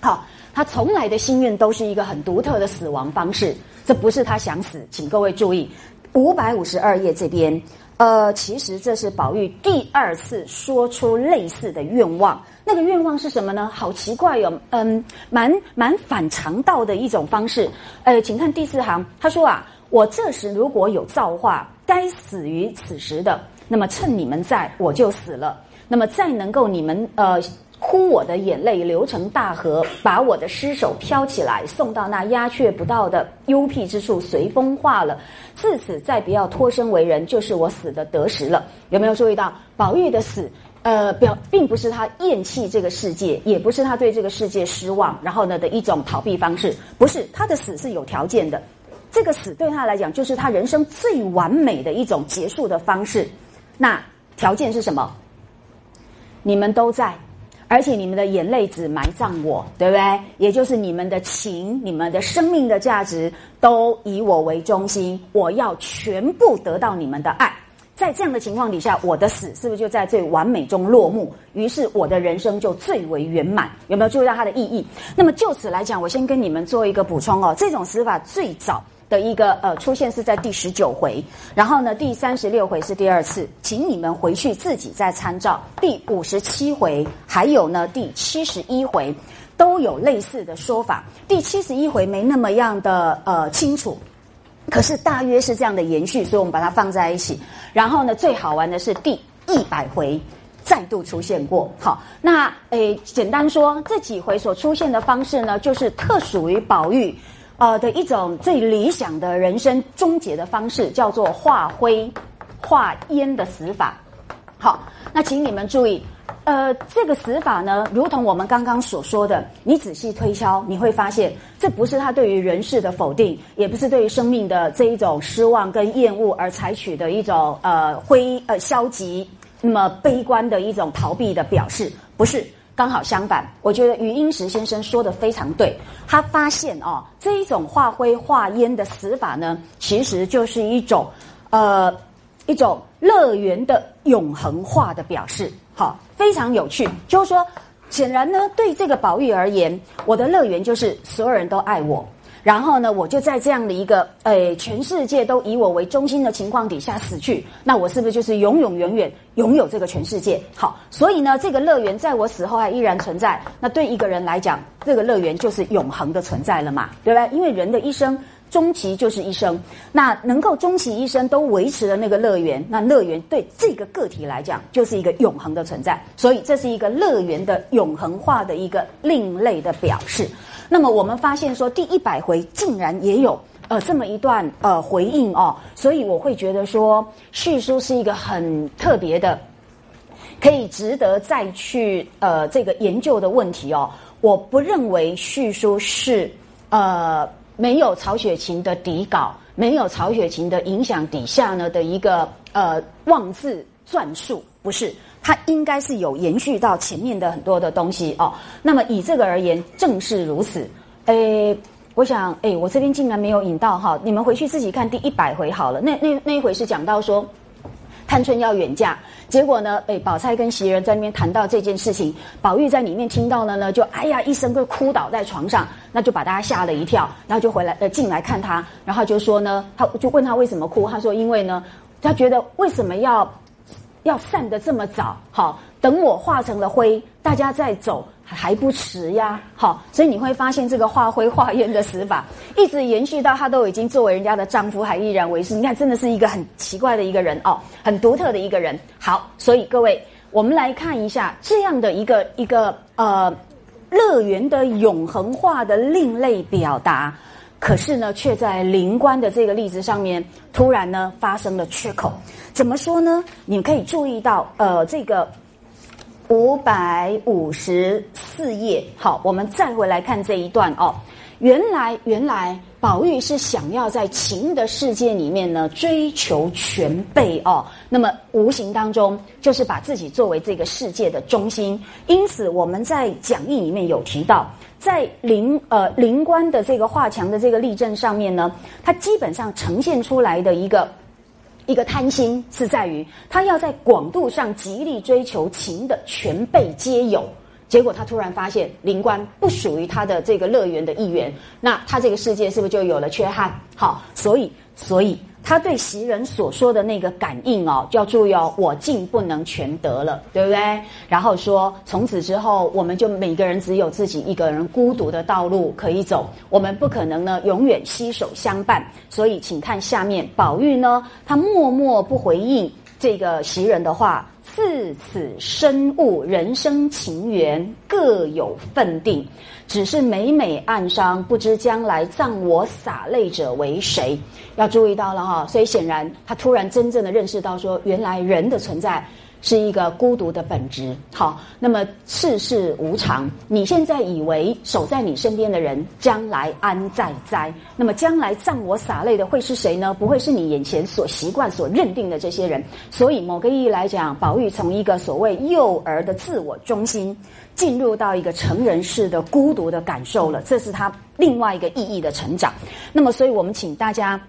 Speaker 1: 好，他从来的心愿都是一个很独特的死亡方式，这不是他想死，请各位注意，五百五十二页这边。呃，其实这是宝玉第二次说出类似的愿望。那个愿望是什么呢？好奇怪哟，嗯，蛮蛮反常道的一种方式。呃，请看第四行，他说啊，我这时如果有造化，该死于此时的，那么趁你们在，我就死了。那么再能够你们呃。哭我的眼泪流成大河，把我的尸首飘起来，送到那鸦雀不到的幽僻之处，随风化了。自此再不要脱身为人，就是我死的得时了。有没有注意到宝玉的死？呃，表并不是他厌弃这个世界，也不是他对这个世界失望，然后呢的一种逃避方式。不是他的死是有条件的，这个死对他来讲就是他人生最完美的一种结束的方式。那条件是什么？你们都在。而且你们的眼泪只埋葬我，对不对？也就是你们的情、你们的生命的价值都以我为中心，我要全部得到你们的爱。在这样的情况底下，我的死是不是就在最完美中落幕？于是我的人生就最为圆满。有没有注意到它的意义？那么就此来讲，我先跟你们做一个补充哦。这种死法最早。的一个呃出现是在第十九回，然后呢第三十六回是第二次，请你们回去自己再参照。第五十七回还有呢第七十一回都有类似的说法。第七十一回没那么样的呃清楚，可是大约是这样的延续，所以我们把它放在一起。然后呢最好玩的是第一百回再度出现过。好，那诶简单说这几回所出现的方式呢，就是特属于宝玉。呃，的一种最理想的人生终结的方式，叫做化灰化烟的死法。好，那请你们注意，呃，这个死法呢，如同我们刚刚所说的，你仔细推敲，你会发现，这不是他对于人世的否定，也不是对于生命的这一种失望跟厌恶而采取的一种呃灰呃消极那么悲观的一种逃避的表示，不是。刚好相反，我觉得余英时先生说的非常对。他发现哦，这一种化灰化烟的死法呢，其实就是一种呃一种乐园的永恒化的表示。好，非常有趣。就是说，显然呢，对这个宝玉而言，我的乐园就是所有人都爱我。然后呢，我就在这样的一个诶，全世界都以我为中心的情况底下死去，那我是不是就是永永远远拥有这个全世界？好，所以呢，这个乐园在我死后还依然存在。那对一个人来讲，这个乐园就是永恒的存在了嘛，对不对？因为人的一生终其就是一生，那能够终其一生都维持了那个乐园，那乐园对这个个体来讲就是一个永恒的存在。所以这是一个乐园的永恒化的一个另类的表示。那么我们发现说，第一百回竟然也有呃这么一段呃回应哦，所以我会觉得说，叙书是一个很特别的，可以值得再去呃这个研究的问题哦。我不认为叙书是呃没有曹雪芹的底稿，没有曹雪芹的影响底下呢的一个呃妄自撰述，不是。它应该是有延续到前面的很多的东西哦。那么以这个而言，正是如此。诶，我想，诶，我这边竟然没有引到哈，你们回去自己看第一百回好了。那那那一回是讲到说，探春要远嫁，结果呢，哎，宝钗跟袭人在那边谈到这件事情，宝玉在里面听到了呢，就哎呀一声就哭倒在床上，那就把大家吓了一跳，然后就回来呃进来看他，然后就说呢，他就问他为什么哭，他说因为呢，他觉得为什么要。要散得这么早，好，等我化成了灰，大家再走还不迟呀，好，所以你会发现这个化灰化烟的死法，一直延续到他都已经作为人家的丈夫，还依然为师。你看，真的是一个很奇怪的一个人哦，很独特的一个人。好，所以各位，我们来看一下这样的一个一个呃乐园的永恒化的另类表达。可是呢，却在灵官的这个例子上面，突然呢发生了缺口。怎么说呢？你可以注意到，呃，这个五百五十四页。好，我们再回来看这一段哦。原来，原来宝玉是想要在情的世界里面呢追求全备哦。那么无形当中就是把自己作为这个世界的中心。因此，我们在讲义里面有提到。在灵呃灵官的这个画墙的这个例证上面呢，它基本上呈现出来的一个一个贪心是在于，他要在广度上极力追求情的全备皆有，结果他突然发现灵官不属于他的这个乐园的一员，那他这个世界是不是就有了缺憾？好，所以所以。他对袭人所说的那个感应哦，就要注意哦，我竟不能全得了，对不对？然后说从此之后，我们就每个人只有自己一个人孤独的道路可以走，我们不可能呢永远携手相伴。所以，请看下面，宝玉呢，他默默不回应这个袭人的话。自此深悟人生情缘各有分定，只是每每暗伤，不知将来葬我洒泪者为谁？要注意到了哈，所以显然他突然真正的认识到说，原来人的存在。是一个孤独的本质。好，那么世事无常，你现在以为守在你身边的人，将来安在哉？那么将来葬我洒泪的会是谁呢？不会是你眼前所习惯、所认定的这些人。所以，某个意义来讲，宝玉从一个所谓幼儿的自我中心，进入到一个成人式的孤独的感受了。这是他另外一个意义的成长。那么，所以我们请大家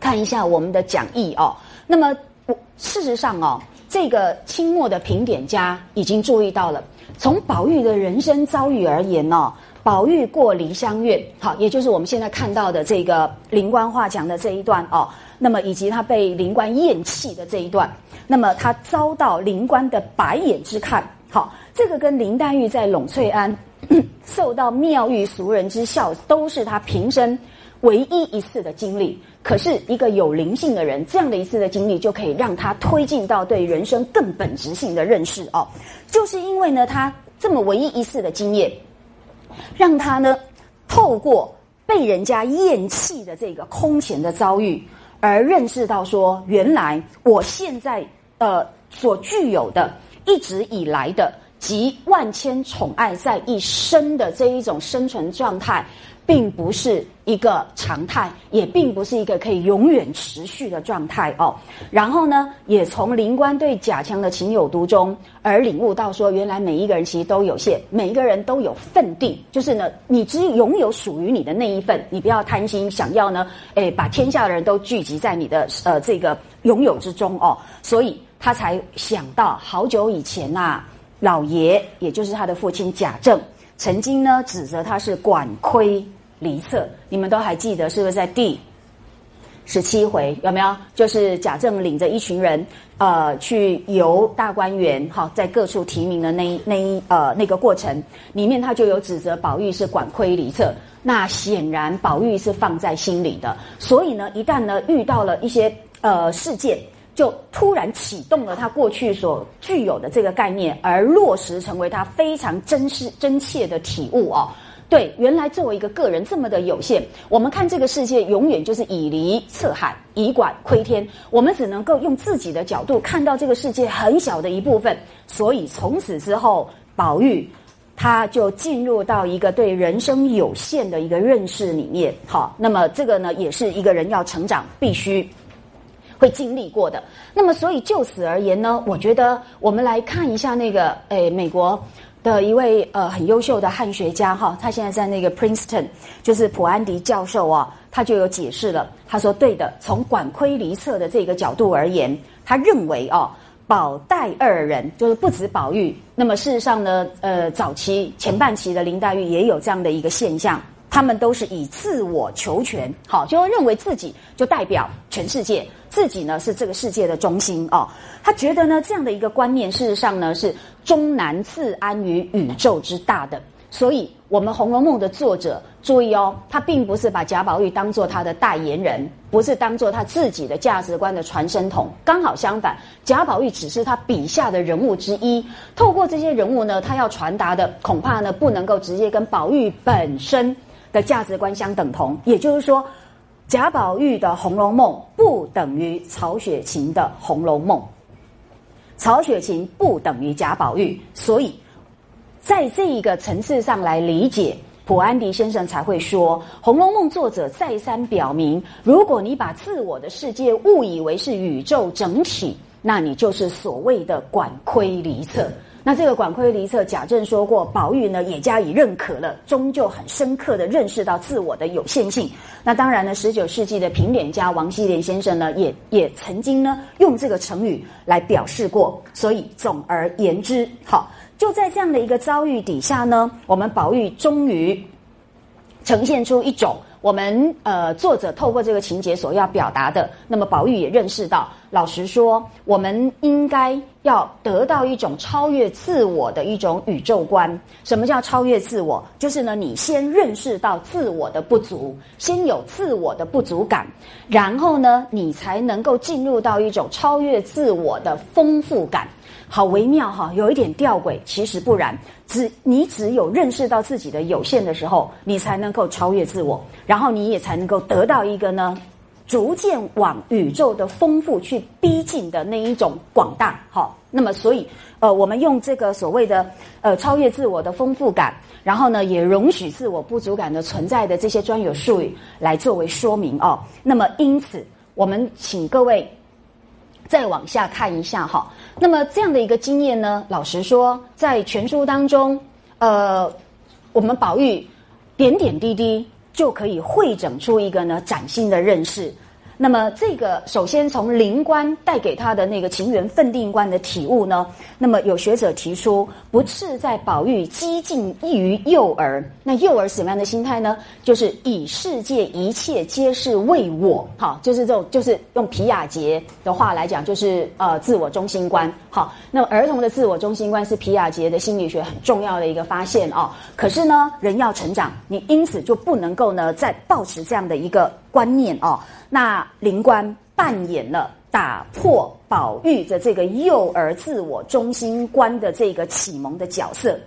Speaker 1: 看一下我们的讲义哦。那么，我事实上哦。这个清末的评点家已经注意到了，从宝玉的人生遭遇而言呢，宝玉过梨香院，好，也就是我们现在看到的这个灵官话讲的这一段哦，那么以及他被灵官厌弃的这一段，那么他遭到灵官的白眼之看，好，这个跟林黛玉在栊翠庵 [coughs] 受到妙玉俗人之笑，都是他平生唯一一次的经历。可是，一个有灵性的人，这样的一次的经历，就可以让他推进到对人生更本质性的认识哦。就是因为呢，他这么唯一一次的经验，让他呢透过被人家厌弃的这个空前的遭遇，而认识到说，原来我现在呃所具有的，一直以来的集万千宠爱在一身的这一种生存状态。并不是一个常态，也并不是一个可以永远持续的状态哦。然后呢，也从灵官对贾强的情有独钟而领悟到，说原来每一个人其实都有限，每一个人都有份定，就是呢，你只拥有属于你的那一份，你不要贪心，想要呢，诶，把天下的人都聚集在你的呃这个拥有之中哦。所以他才想到，好久以前呐，老爷也就是他的父亲贾政，曾经呢指责他是管窥。离册，你们都还记得是不是在第十七回有没有？就是贾政领着一群人，呃，去游大观园，哈，在各处提名的那那一呃那个过程里面，他就有指责宝玉是管窥离册。那显然宝玉是放在心里的，所以呢，一旦呢遇到了一些呃事件，就突然启动了他过去所具有的这个概念，而落实成为他非常真实真切的体悟哦。对，原来作为一个个人这么的有限，我们看这个世界永远就是以离测海，以管窥天。我们只能够用自己的角度看到这个世界很小的一部分。所以从此之后，宝玉他就进入到一个对人生有限的一个认识里面。好，那么这个呢，也是一个人要成长必须会经历过的。那么，所以就此而言呢，我觉得我们来看一下那个，诶，美国。的一位呃很优秀的汉学家哈，他现在在那个 Princeton，就是普安迪教授啊，他就有解释了。他说对的，从管窥离测的这个角度而言，他认为哦，宝黛二人就是不止宝玉。那么事实上呢，呃，早期前半期的林黛玉也有这样的一个现象。他们都是以自我求全，好，就认为自己就代表全世界，自己呢是这个世界的中心哦。他觉得呢这样的一个观念，事实上呢是终难自安于宇宙之大的。所以，我们《红楼梦》的作者注意哦，他并不是把贾宝玉当做他的代言人，不是当做他自己的价值观的传声筒。刚好相反，贾宝玉只是他笔下的人物之一。透过这些人物呢，他要传达的恐怕呢不能够直接跟宝玉本身。的价值观相等同，也就是说，贾宝玉的《红楼梦》不等于曹雪芹的《红楼梦》，曹雪芹不等于贾宝玉，所以在这一个层次上来理解，普安迪先生才会说，《红楼梦》作者再三表明，如果你把自我的世界误以为是宇宙整体，那你就是所谓的管窥离测。那这个管窥离测，贾政说过，宝玉呢也加以认可了，终究很深刻的认识到自我的有限性。那当然呢，十九世纪的评点家王希濂先生呢，也也曾经呢用这个成语来表示过。所以总而言之，好，就在这样的一个遭遇底下呢，我们宝玉终于呈现出一种。我们呃作者透过这个情节所要表达的，那么宝玉也认识到，老实说，我们应该要得到一种超越自我的一种宇宙观。什么叫超越自我？就是呢，你先认识到自我的不足，先有自我的不足感，然后呢，你才能够进入到一种超越自我的丰富感。好微妙哈，有一点吊诡，其实不然。只你只有认识到自己的有限的时候，你才能够超越自我，然后你也才能够得到一个呢，逐渐往宇宙的丰富去逼近的那一种广大。好，那么所以呃，我们用这个所谓的呃超越自我的丰富感，然后呢，也容许自我不足感的存在的这些专有术语来作为说明哦。那么因此，我们请各位。再往下看一下哈，那么这样的一个经验呢，老实说，在全书当中，呃，我们宝玉点点滴滴就可以会整出一个呢崭新的认识。那么，这个首先从灵官带给他的那个情缘分定观的体悟呢？那么有学者提出，不次在宝玉激进异于幼儿。那幼儿什么样的心态呢？就是以世界一切皆是为我，好，就是这种，就是用皮亚杰的话来讲，就是呃自我中心观。好，那么儿童的自我中心观是皮亚杰的心理学很重要的一个发现哦。可是呢，人要成长，你因此就不能够呢再保持这样的一个观念哦。那灵官扮演了打破宝玉的这个幼儿自我中心观的这个启蒙的角色，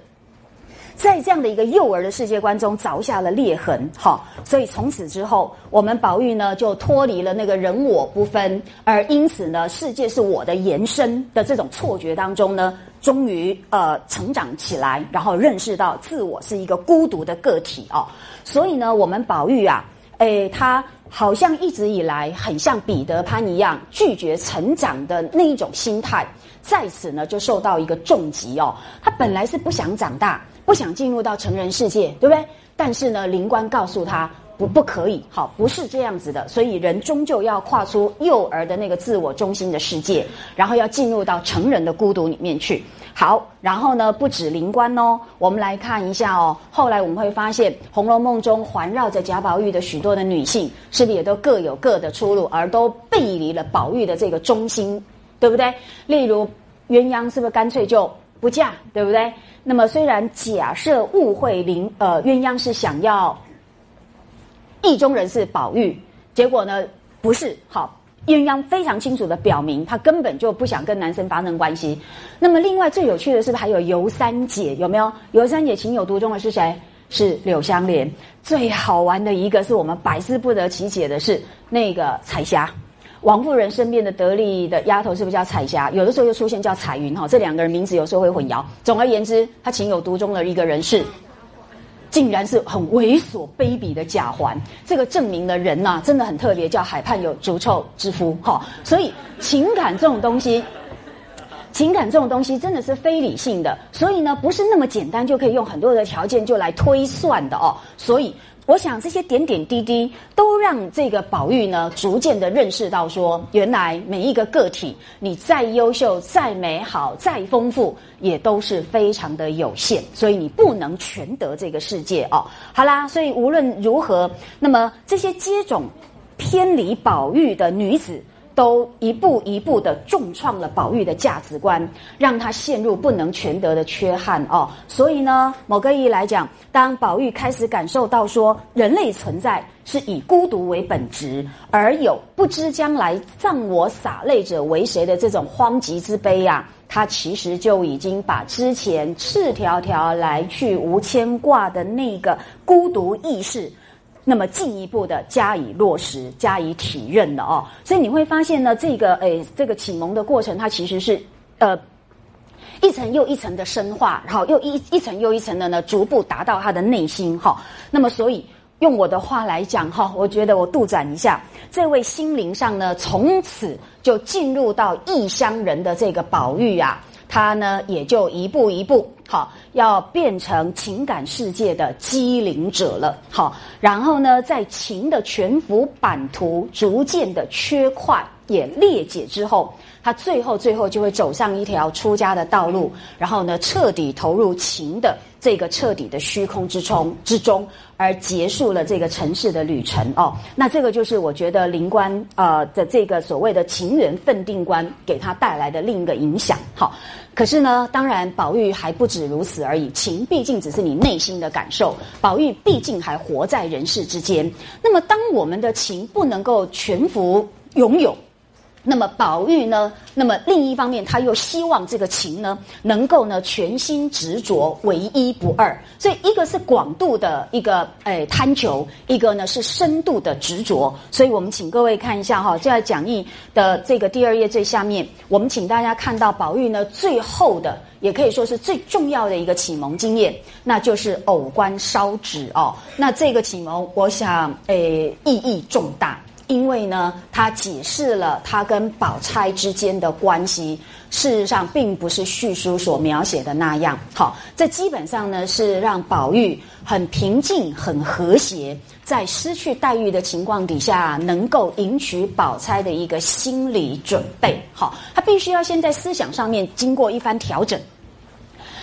Speaker 1: 在这样的一个幼儿的世界观中凿下了裂痕，好，所以从此之后，我们宝玉呢就脱离了那个人我不分，而因此呢，世界是我的延伸的这种错觉当中呢，终于呃成长起来，然后认识到自我是一个孤独的个体哦，所以呢，我们宝玉啊，诶，他。好像一直以来很像彼得潘一样拒绝成长的那一种心态，在此呢就受到一个重击哦。他本来是不想长大，不想进入到成人世界，对不对？但是呢，灵官告诉他。不，不可以，好，不是这样子的，所以人终究要跨出幼儿的那个自我中心的世界，然后要进入到成人的孤独里面去。好，然后呢，不止灵官哦，我们来看一下哦。后来我们会发现，《红楼梦》中环绕着贾宝玉的许多的女性，是不是也都各有各的出路，而都背离了宝玉的这个中心，对不对？例如鸳鸯，是不是干脆就不嫁，对不对？那么虽然假设误会灵，呃，鸳鸯是想要。意中人是宝玉，结果呢不是好鸳鸯非常清楚的表明，他根本就不想跟男生发生关系。那么另外最有趣的是，还有尤三姐有没有？尤三姐情有独钟的是谁？是柳湘莲。最好玩的一个是我们百思不得其解的是那个彩霞，王夫人身边的得力的丫头是不是叫彩霞？有的时候又出现叫彩云哈，这两个人名字有时候会混淆。总而言之，她情有独钟的一个人是。竟然是很猥琐卑鄙的贾环，这个证明的人呐真的很特别，叫海畔有足臭之夫哈。所以情感这种东西，情感这种东西真的是非理性的，所以呢不是那么简单就可以用很多的条件就来推算的哦。所以。我想这些点点滴滴都让这个宝玉呢，逐渐的认识到说，原来每一个个体，你再优秀、再美好、再丰富，也都是非常的有限，所以你不能全得这个世界哦。好啦，所以无论如何，那么这些接种偏离宝玉的女子。都一步一步的重创了宝玉的价值观，让他陷入不能全得的缺憾哦。所以呢，某个意义来讲，当宝玉开始感受到说人类存在是以孤独为本质，而有不知将来葬我洒泪者为谁的这种荒极之悲呀，他其实就已经把之前赤条条来去无牵挂的那个孤独意识。那么进一步的加以落实、加以体认的哦，所以你会发现呢，这个诶，这个启蒙的过程，它其实是呃一层又一层的深化，然后又一一层又一层的呢，逐步达到他的内心哈。那么，所以用我的话来讲哈，我觉得我杜展一下，这位心灵上呢，从此就进入到异乡人的这个宝玉啊。他呢，也就一步一步，好，要变成情感世界的机灵者了，好，然后呢，在情的全幅版图逐渐的缺块也裂解之后，他。最后最后就会走上一条出家的道路，然后呢，彻底投入情的这个彻底的虚空之中之中，而结束了这个尘世的旅程哦。那这个就是我觉得灵官呃的这个所谓的情缘分定观给他带来的另一个影响。好，可是呢，当然宝玉还不止如此而已。情毕竟只是你内心的感受，宝玉毕竟还活在人世之间。那么，当我们的情不能够全服拥有。那么宝玉呢？那么另一方面，他又希望这个情呢，能够呢全心执着，唯一不二。所以一个是广度的一个诶贪求，一个呢是深度的执着。所以我们请各位看一下哈，就在讲义的这个第二页最下面，我们请大家看到宝玉呢最后的，也可以说是最重要的一个启蒙经验，那就是偶观烧纸哦。那这个启蒙，我想诶意义重大。因为呢，他解释了他跟宝钗之间的关系，事实上并不是叙书所描写的那样。好，这基本上呢是让宝玉很平静、很和谐，在失去黛玉的情况底下，能够迎娶宝钗的一个心理准备。好，他必须要先在思想上面经过一番调整。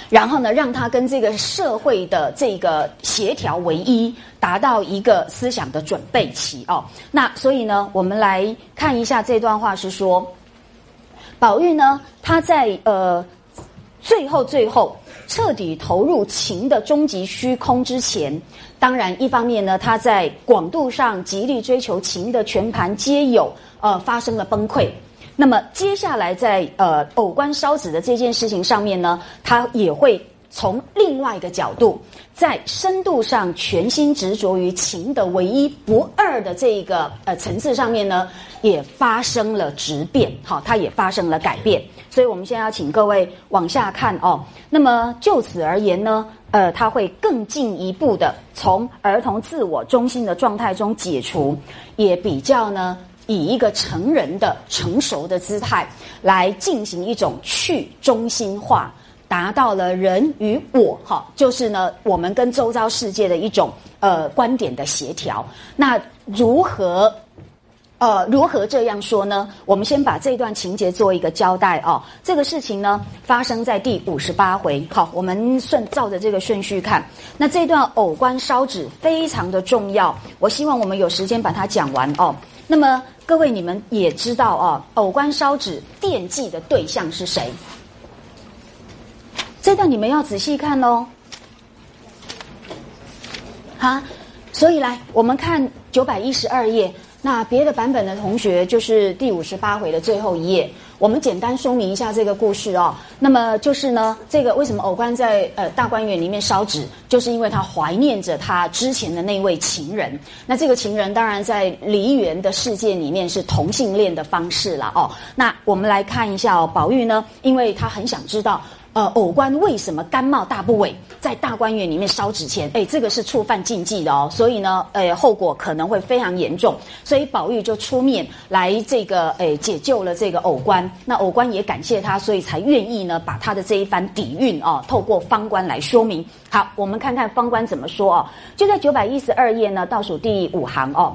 Speaker 1: 然后呢，让他跟这个社会的这个协调为一，达到一个思想的准备期哦。那所以呢，我们来看一下这段话是说，宝玉呢，他在呃最后最后彻底投入情的终极虚空之前，当然一方面呢，他在广度上极力追求情的全盘皆有，呃，发生了崩溃。那么接下来在呃偶观烧纸的这件事情上面呢，他也会从另外一个角度，在深度上全心执着于情的唯一不二的这个呃层次上面呢，也发生了质变，好，它也发生了改变。所以我们现在要请各位往下看哦。那么就此而言呢，呃，他会更进一步的从儿童自我中心的状态中解除，也比较呢。以一个成人的成熟的姿态来进行一种去中心化，达到了人与我哈，就是呢我们跟周遭世界的一种呃观点的协调。那如何呃如何这样说呢？我们先把这段情节做一个交代哦。这个事情呢发生在第五十八回。好，我们顺照着这个顺序看。那这段偶观烧纸非常的重要，我希望我们有时间把它讲完哦。那么。各位，你们也知道哦，偶观烧纸惦记的对象是谁？这段你们要仔细看哦。好，所以来，我们看九百一十二页。那别的版本的同学，就是第五十八回的最后一页。我们简单说明一下这个故事哦。那么就是呢，这个为什么偶官在呃大观园里面烧纸，就是因为他怀念着他之前的那位情人。那这个情人当然在梨园的世界里面是同性恋的方式了哦。那我们来看一下哦，宝玉呢，因为他很想知道。呃，偶官为什么甘冒大不韪在大观园里面烧纸钱？哎，这个是触犯禁忌的哦，所以呢，呃，后果可能会非常严重。所以宝玉就出面来这个，诶，解救了这个偶官。那偶官也感谢他，所以才愿意呢，把他的这一番底蕴哦，透过方官来说明。好，我们看看方官怎么说哦。就在九百一十二页呢，倒数第五行哦，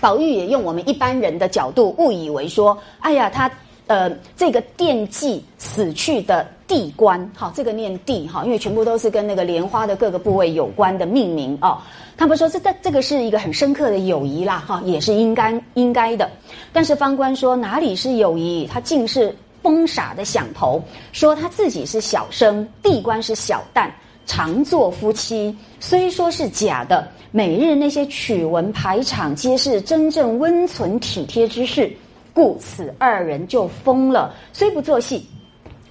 Speaker 1: 宝玉也用我们一般人的角度误以为说，哎呀，他。呃，这个惦记死去的地官，好，这个念地哈，因为全部都是跟那个莲花的各个部位有关的命名哦。他们说这这这个是一个很深刻的友谊啦，哈，也是应该应该的。但是方官说哪里是友谊，他竟是疯傻的想头，说他自己是小生，地官是小旦，常做夫妻，虽说是假的，每日那些曲文排场，皆是真正温存体贴之事。故此二人就疯了，虽不做戏，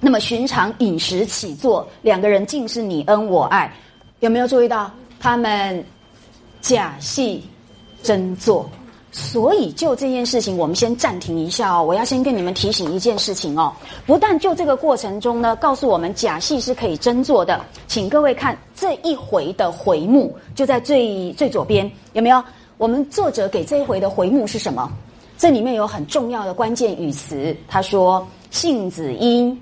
Speaker 1: 那么寻常饮食起坐，两个人尽是你恩我爱，有没有注意到他们假戏真做？所以就这件事情，我们先暂停一下哦。我要先跟你们提醒一件事情哦，不但就这个过程中呢，告诉我们假戏是可以真做的，请各位看这一回的回目，就在最最左边，有没有？我们作者给这一回的回目是什么？这里面有很重要的关键语词，他说：“杏子阴，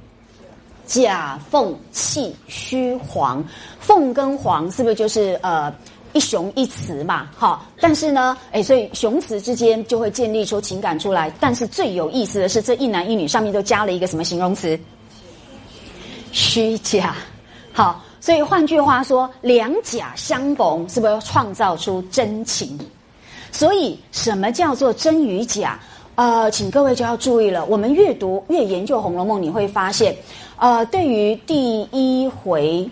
Speaker 1: 假凤气虚黄。凤跟黄是不是就是呃一雄一雌嘛，哈，但是呢，哎，所以雄雌之间就会建立出情感出来。但是最有意思的是，这一男一女上面都加了一个什么形容词？虚假。好，所以换句话说，两假相逢，是不是创造出真情？所以什么叫做真与假？呃，请各位就要注意了。我们越读越研究《红楼梦》，你会发现，呃，对于第一回，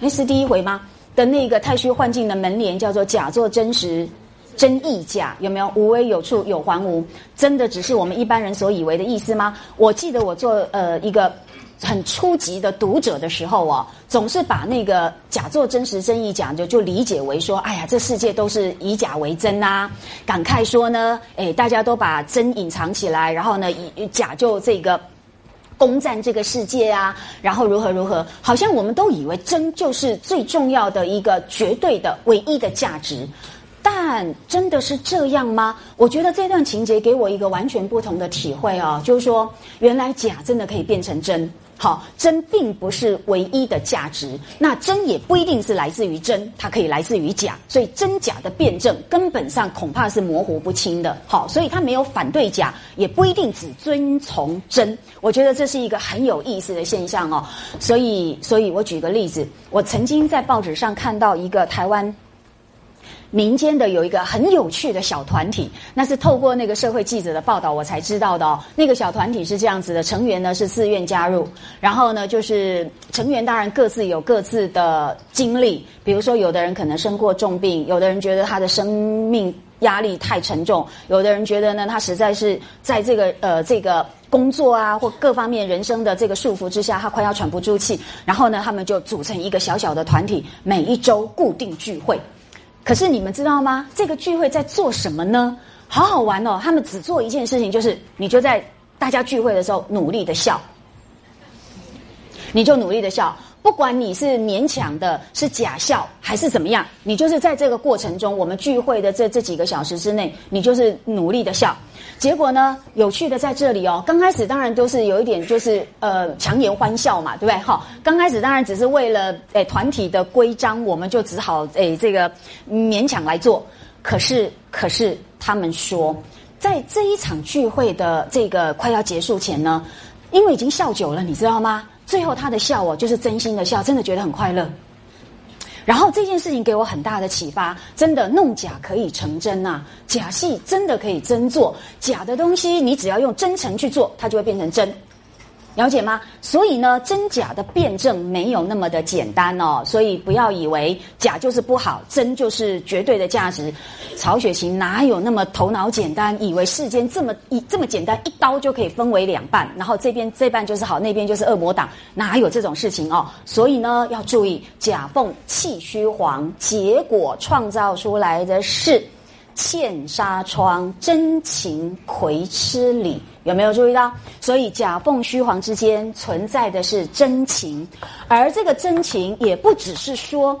Speaker 1: 那，是第一回吗？的那个太虚幻境的门帘叫做假作真实，真亦假，有没有？无为有处有还无，真的只是我们一般人所以为的意思吗？我记得我做呃一个很初级的读者的时候哦，总是把那个假作真实真亦假就就理解为说，哎呀，这世界都是以假为真啊！感慨说呢，哎，大家都把真隐藏起来，然后呢，以假就这个。攻占这个世界啊，然后如何如何？好像我们都以为真就是最重要的一个绝对的唯一的价值，但真的是这样吗？我觉得这段情节给我一个完全不同的体会哦，就是说，原来假真的可以变成真。好，真并不是唯一的价值，那真也不一定是来自于真，它可以来自于假，所以真假的辩证根本上恐怕是模糊不清的。好，所以他没有反对假，也不一定只遵从真。我觉得这是一个很有意思的现象哦。所以，所以我举个例子，我曾经在报纸上看到一个台湾。民间的有一个很有趣的小团体，那是透过那个社会记者的报道我才知道的哦。那个小团体是这样子的，成员呢是自愿加入，然后呢就是成员当然各自有各自的经历，比如说有的人可能生过重病，有的人觉得他的生命压力太沉重，有的人觉得呢他实在是在这个呃这个工作啊或各方面人生的这个束缚之下，他快要喘不住气，然后呢他们就组成一个小小的团体，每一周固定聚会。可是你们知道吗？这个聚会在做什么呢？好好玩哦！他们只做一件事情，就是你就在大家聚会的时候努力的笑，你就努力的笑。不管你是勉强的，是假笑，还是怎么样，你就是在这个过程中，我们聚会的这这几个小时之内，你就是努力的笑。结果呢，有趣的在这里哦。刚开始当然都是有一点，就是呃强颜欢笑嘛，对不对？哈，刚开始当然只是为了诶团体的规章，我们就只好诶这个勉强来做。可是，可是他们说，在这一场聚会的这个快要结束前呢，因为已经笑久了，你知道吗？最后他的笑哦，就是真心的笑，真的觉得很快乐。然后这件事情给我很大的启发，真的弄假可以成真呐，假戏真的可以真做，假的东西你只要用真诚去做，它就会变成真。了解吗？所以呢，真假的辩证没有那么的简单哦。所以不要以为假就是不好，真就是绝对的价值。曹雪芹哪有那么头脑简单，以为世间这么一这么简单，一刀就可以分为两半，然后这边这半就是好，那边就是恶魔党，哪有这种事情哦？所以呢，要注意假凤气虚黄，结果创造出来的是茜纱窗，真情葵吃里。有没有注意到？所以假凤虚凰之间存在的是真情，而这个真情也不只是说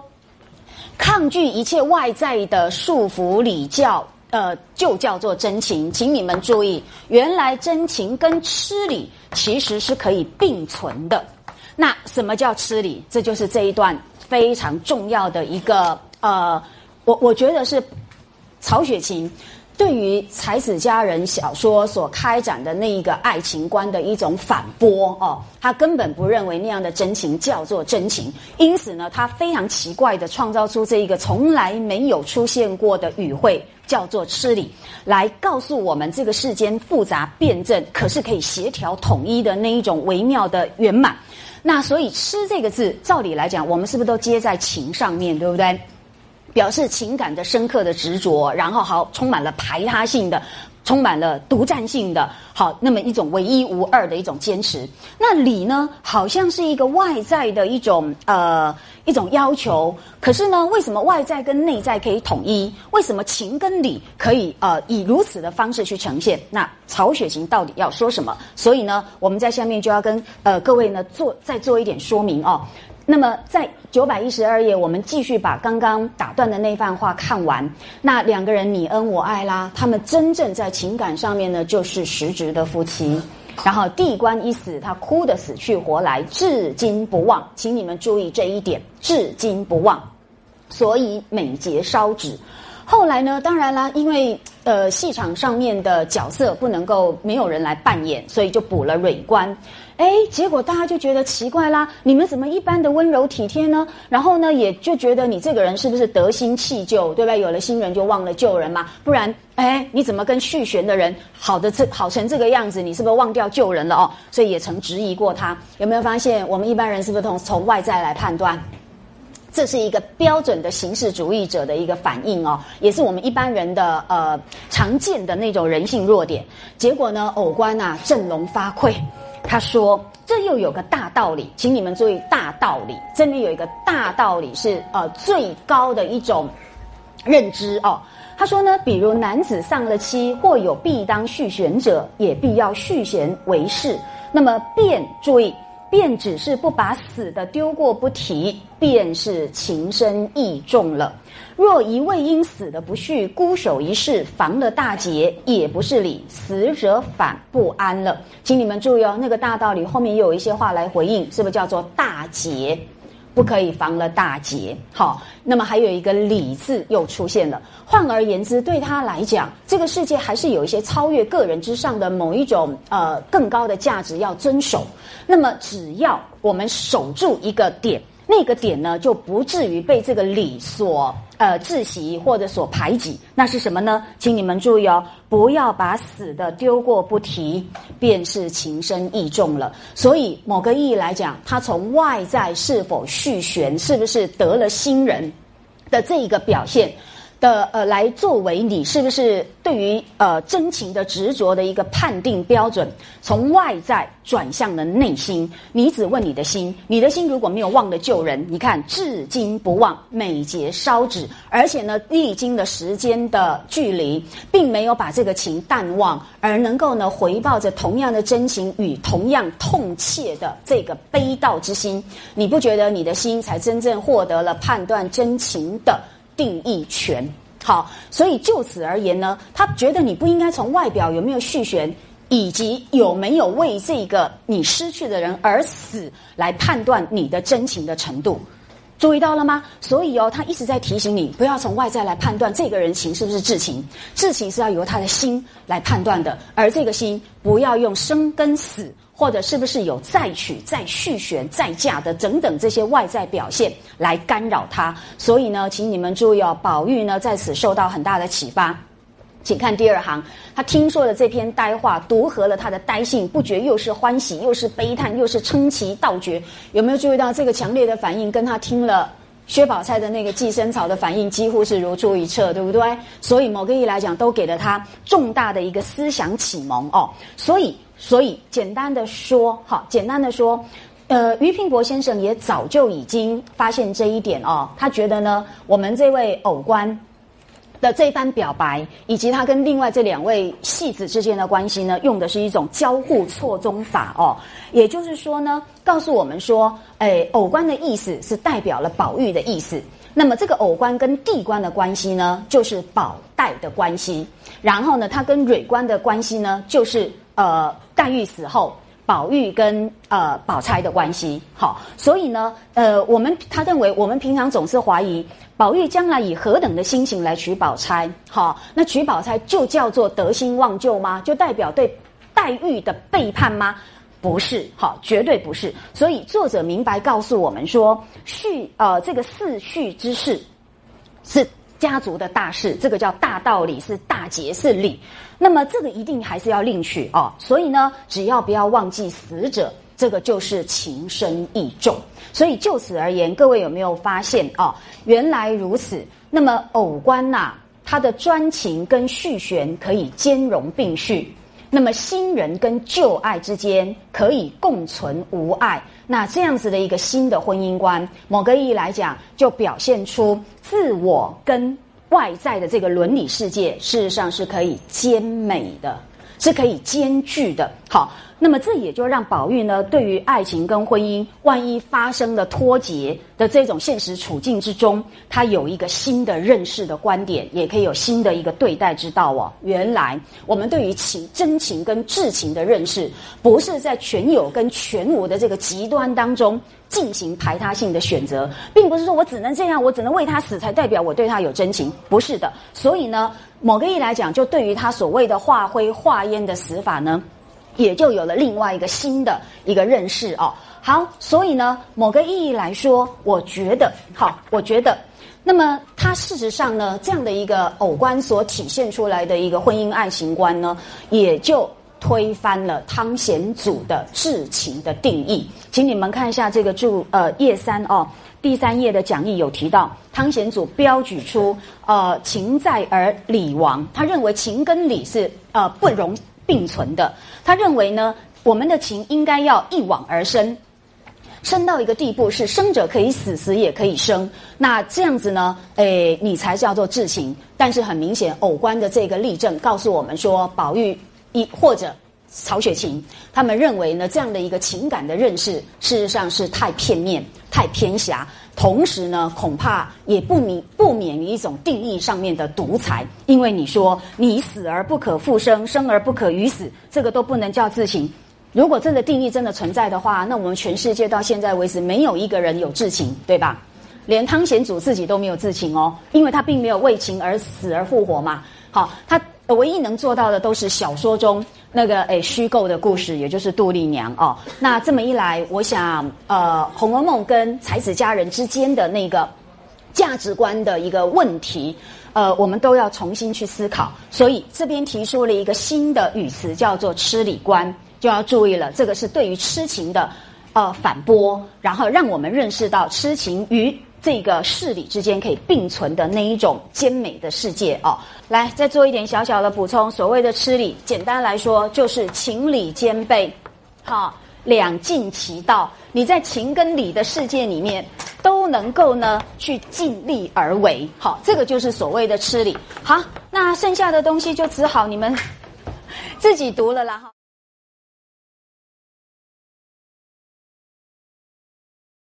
Speaker 1: 抗拒一切外在的束缚礼教，呃，就叫做真情。请你们注意，原来真情跟吃礼其实是可以并存的。那什么叫吃礼？这就是这一段非常重要的一个呃，我我觉得是曹雪芹。对于才子佳人小说所开展的那一个爱情观的一种反驳哦，他根本不认为那样的真情叫做真情，因此呢，他非常奇怪的创造出这一个从来没有出现过的语汇，叫做吃礼，来告诉我们这个世间复杂辩证，可是可以协调统一的那一种微妙的圆满。那所以“吃”这个字，照理来讲，我们是不是都接在情上面，对不对？表示情感的深刻的执着，然后好充满了排他性的，充满了独占性的，好那么一种唯一无二的一种坚持。那理呢，好像是一个外在的一种呃一种要求，可是呢，为什么外在跟内在可以统一？为什么情跟理可以呃以如此的方式去呈现？那曹雪芹到底要说什么？所以呢，我们在下面就要跟呃各位呢做再做一点说明哦。那么，在九百一十二页，我们继续把刚刚打断的那番话看完。那两个人你恩我爱啦，他们真正在情感上面呢，就是实质的夫妻。然后地官一死，他哭得死去活来，至今不忘。请你们注意这一点，至今不忘。所以美节烧纸。后来呢，当然啦，因为呃戏场上面的角色不能够没有人来扮演，所以就补了蕊官。哎，结果大家就觉得奇怪啦，你们怎么一般的温柔体贴呢？然后呢，也就觉得你这个人是不是得新弃旧，对吧？有了新人就忘了旧人嘛，不然，哎，你怎么跟续弦的人好的这好成这个样子？你是不是忘掉旧人了哦？所以也曾质疑过他，有没有发现我们一般人是不是从从外在来判断？这是一个标准的形式主义者的一个反应哦，也是我们一般人的呃常见的那种人性弱点。结果呢，偶官呐振聋发聩，他说：“这又有个大道理，请你们注意大道理。这里有一个大道理是呃最高的一种认知哦。他说呢，比如男子丧了妻，或有必当续弦者，也必要续弦为誓。那么便注意。”便只是不把死的丢过不提，便是情深意重了。若一味因死的不续，孤守一世，防了大劫，也不是理。死者反不安了。请你们注意哦，那个大道理后面又有一些话来回应，是不是叫做大劫？不可以防了大劫，好，那么还有一个理字又出现了。换而言之，对他来讲，这个世界还是有一些超越个人之上的某一种呃更高的价值要遵守。那么只要我们守住一个点。那个点呢，就不至于被这个理所呃窒息或者所排挤。那是什么呢？请你们注意哦，不要把死的丢过不提，便是情深意重了。所以某个意义来讲，他从外在是否续弦，是不是得了新人的这一个表现。的呃，来作为你是不是对于呃真情的执着的一个判定标准？从外在转向了内心，你只问你的心，你的心如果没有忘了救人，你看至今不忘，美节烧纸，而且呢，历经了时间的距离，并没有把这个情淡忘，而能够呢回报着同样的真情与同样痛切的这个悲悼之心，你不觉得你的心才真正获得了判断真情的？定义权好，所以就此而言呢，他觉得你不应该从外表有没有续弦，以及有没有为这个你失去的人而死来判断你的真情的程度。注意到了吗？所以哦，他一直在提醒你，不要从外在来判断这个人情是不是至情，至情是要由他的心来判断的，而这个心不要用生跟死。或者是不是有再娶、再续弦、再嫁的等等这些外在表现来干扰他？所以呢，请你们注意哦，宝玉呢在此受到很大的启发。请看第二行，他听说了这篇呆话，读合了他的呆性，不觉又是欢喜，又是悲叹，又是称奇道绝。有没有注意到这个强烈的反应，跟他听了薛宝钗的那个寄生草的反应几乎是如出一辙，对不对？所以某个意义来讲，都给了他重大的一个思想启蒙哦。所以。所以，简单的说，哈，简单的说，呃，于平伯先生也早就已经发现这一点哦。他觉得呢，我们这位偶官的这番表白，以及他跟另外这两位戏子之间的关系呢，用的是一种交互错综法哦。也就是说呢，告诉我们说，哎，偶官的意思是代表了宝玉的意思。那么，这个偶官跟地官的关系呢，就是宝黛的关系。然后呢，他跟蕊官的关系呢，就是呃。黛玉死后，宝玉跟呃宝钗的关系好，所以呢，呃，我们他认为我们平常总是怀疑宝玉将来以何等的心情来娶宝钗，好，那娶宝钗就叫做得心忘旧吗？就代表对黛玉的背叛吗？不是，好，绝对不是。所以作者明白告诉我们说，续呃这个四续之事是。家族的大事，这个叫大道理，是大节，是礼。那么这个一定还是要另取哦。所以呢，只要不要忘记死者，这个就是情深意重。所以就此而言，各位有没有发现哦？原来如此。那么偶官呐，他的专情跟续弦可以兼容并蓄。那么新人跟旧爱之间可以共存无碍。那这样子的一个新的婚姻观，某个意义来讲，就表现出自我跟外在的这个伦理世界，事实上是可以兼美的，是可以兼具的。好，那么这也就让宝玉呢，对于爱情跟婚姻，万一发生了脱节的这种现实处境之中，他有一个新的认识的观点，也可以有新的一个对待之道哦。原来我们对于情真情跟至情的认识，不是在全有跟全无的这个极端当中进行排他性的选择，并不是说我只能这样，我只能为他死才代表我对他有真情，不是的。所以呢，某个意义来讲，就对于他所谓的化灰化烟的死法呢。也就有了另外一个新的一个认识哦。好，所以呢，某个意义来说，我觉得，好，我觉得，那么它事实上呢，这样的一个偶观所体现出来的一个婚姻爱情观呢，也就推翻了汤显祖的至情的定义。请你们看一下这个注呃页三哦，第三页的讲义有提到，汤显祖标举出呃情在而理亡，他认为情跟理是呃不容。并存的，他认为呢，我们的情应该要一往而深，深到一个地步，是生者可以死，死也可以生。那这样子呢，诶，你才叫做至情。但是很明显，偶观的这个例证告诉我们说，宝玉一或者曹雪芹他们认为呢，这样的一个情感的认识，事实上是太片面、太偏狭。同时呢，恐怕也不免不免于一种定义上面的独裁，因为你说你死而不可复生，生而不可于死，这个都不能叫自情。如果这个定义真的存在的话，那我们全世界到现在为止没有一个人有至情，对吧？连汤显祖自己都没有至情哦，因为他并没有为情而死而复活嘛。好，他唯一能做到的都是小说中。那个诶，虚构的故事，也就是杜丽娘哦。那这么一来，我想，呃，《红楼梦》跟才子佳人之间的那个价值观的一个问题，呃，我们都要重新去思考。所以这边提出了一个新的语词，叫做“痴理观”，就要注意了。这个是对于痴情的呃反驳，然后让我们认识到痴情与。这个事理之间可以并存的那一种兼美的世界哦，来再做一点小小的补充。所谓的吃礼，简单来说就是情理兼备，好，两尽其道。你在情跟理的世界里面都能够呢去尽力而为，好，这个就是所谓的吃礼。好，那剩下的东西就只好你们自己读了啦哈。